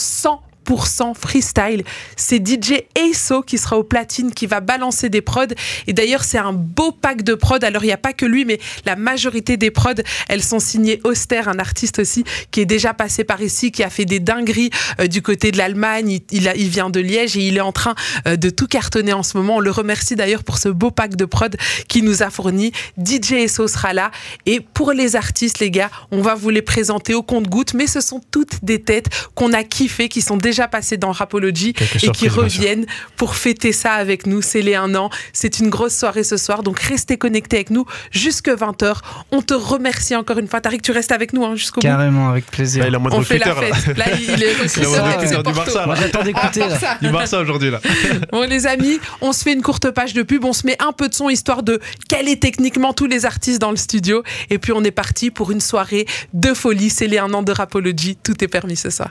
freestyle. C'est DJ Aso qui sera au platine, qui va balancer des prods. Et d'ailleurs, c'est un beau pack de prods. Alors, il n'y a pas que lui, mais la majorité des prods, elles sont signées Auster, un artiste aussi qui est déjà passé par ici, qui a fait des dingueries euh, du côté de l'Allemagne. Il, vient de Liège et il est en train euh, de tout cartonner en ce moment. On le remercie d'ailleurs pour ce beau pack de prods qu'il nous a fourni. DJ Esso sera là. Et pour les artistes, les gars, on va vous les présenter au compte-gouttes, mais ce sont toutes des têtes qu'on a kiffées, qui sont déjà déjà passés dans Rapology et qui reviennent pour fêter ça avec nous. C'est les un an. C'est une grosse soirée ce soir. Donc restez connectés avec nous jusque 20h. On te remercie encore une fois. Tariq, tu restes avec nous hein, jusqu'au bout. Carrément, avec plaisir. on fait la fête. Là, il est recruteur du Barça. J'attends d'écouter. Du Barça aujourd'hui là. Bon les amis, on se fait une courte page de pub. On se met un peu de son histoire de caler techniquement tous les artistes dans le studio. Et puis on est parti pour une soirée de folie. C'est les un an de Rapology. Tout est permis ce soir.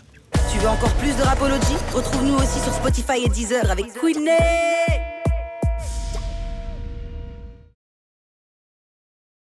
Tu veux encore plus de Rapology? Retrouve-nous aussi sur Spotify et Deezer avec Queen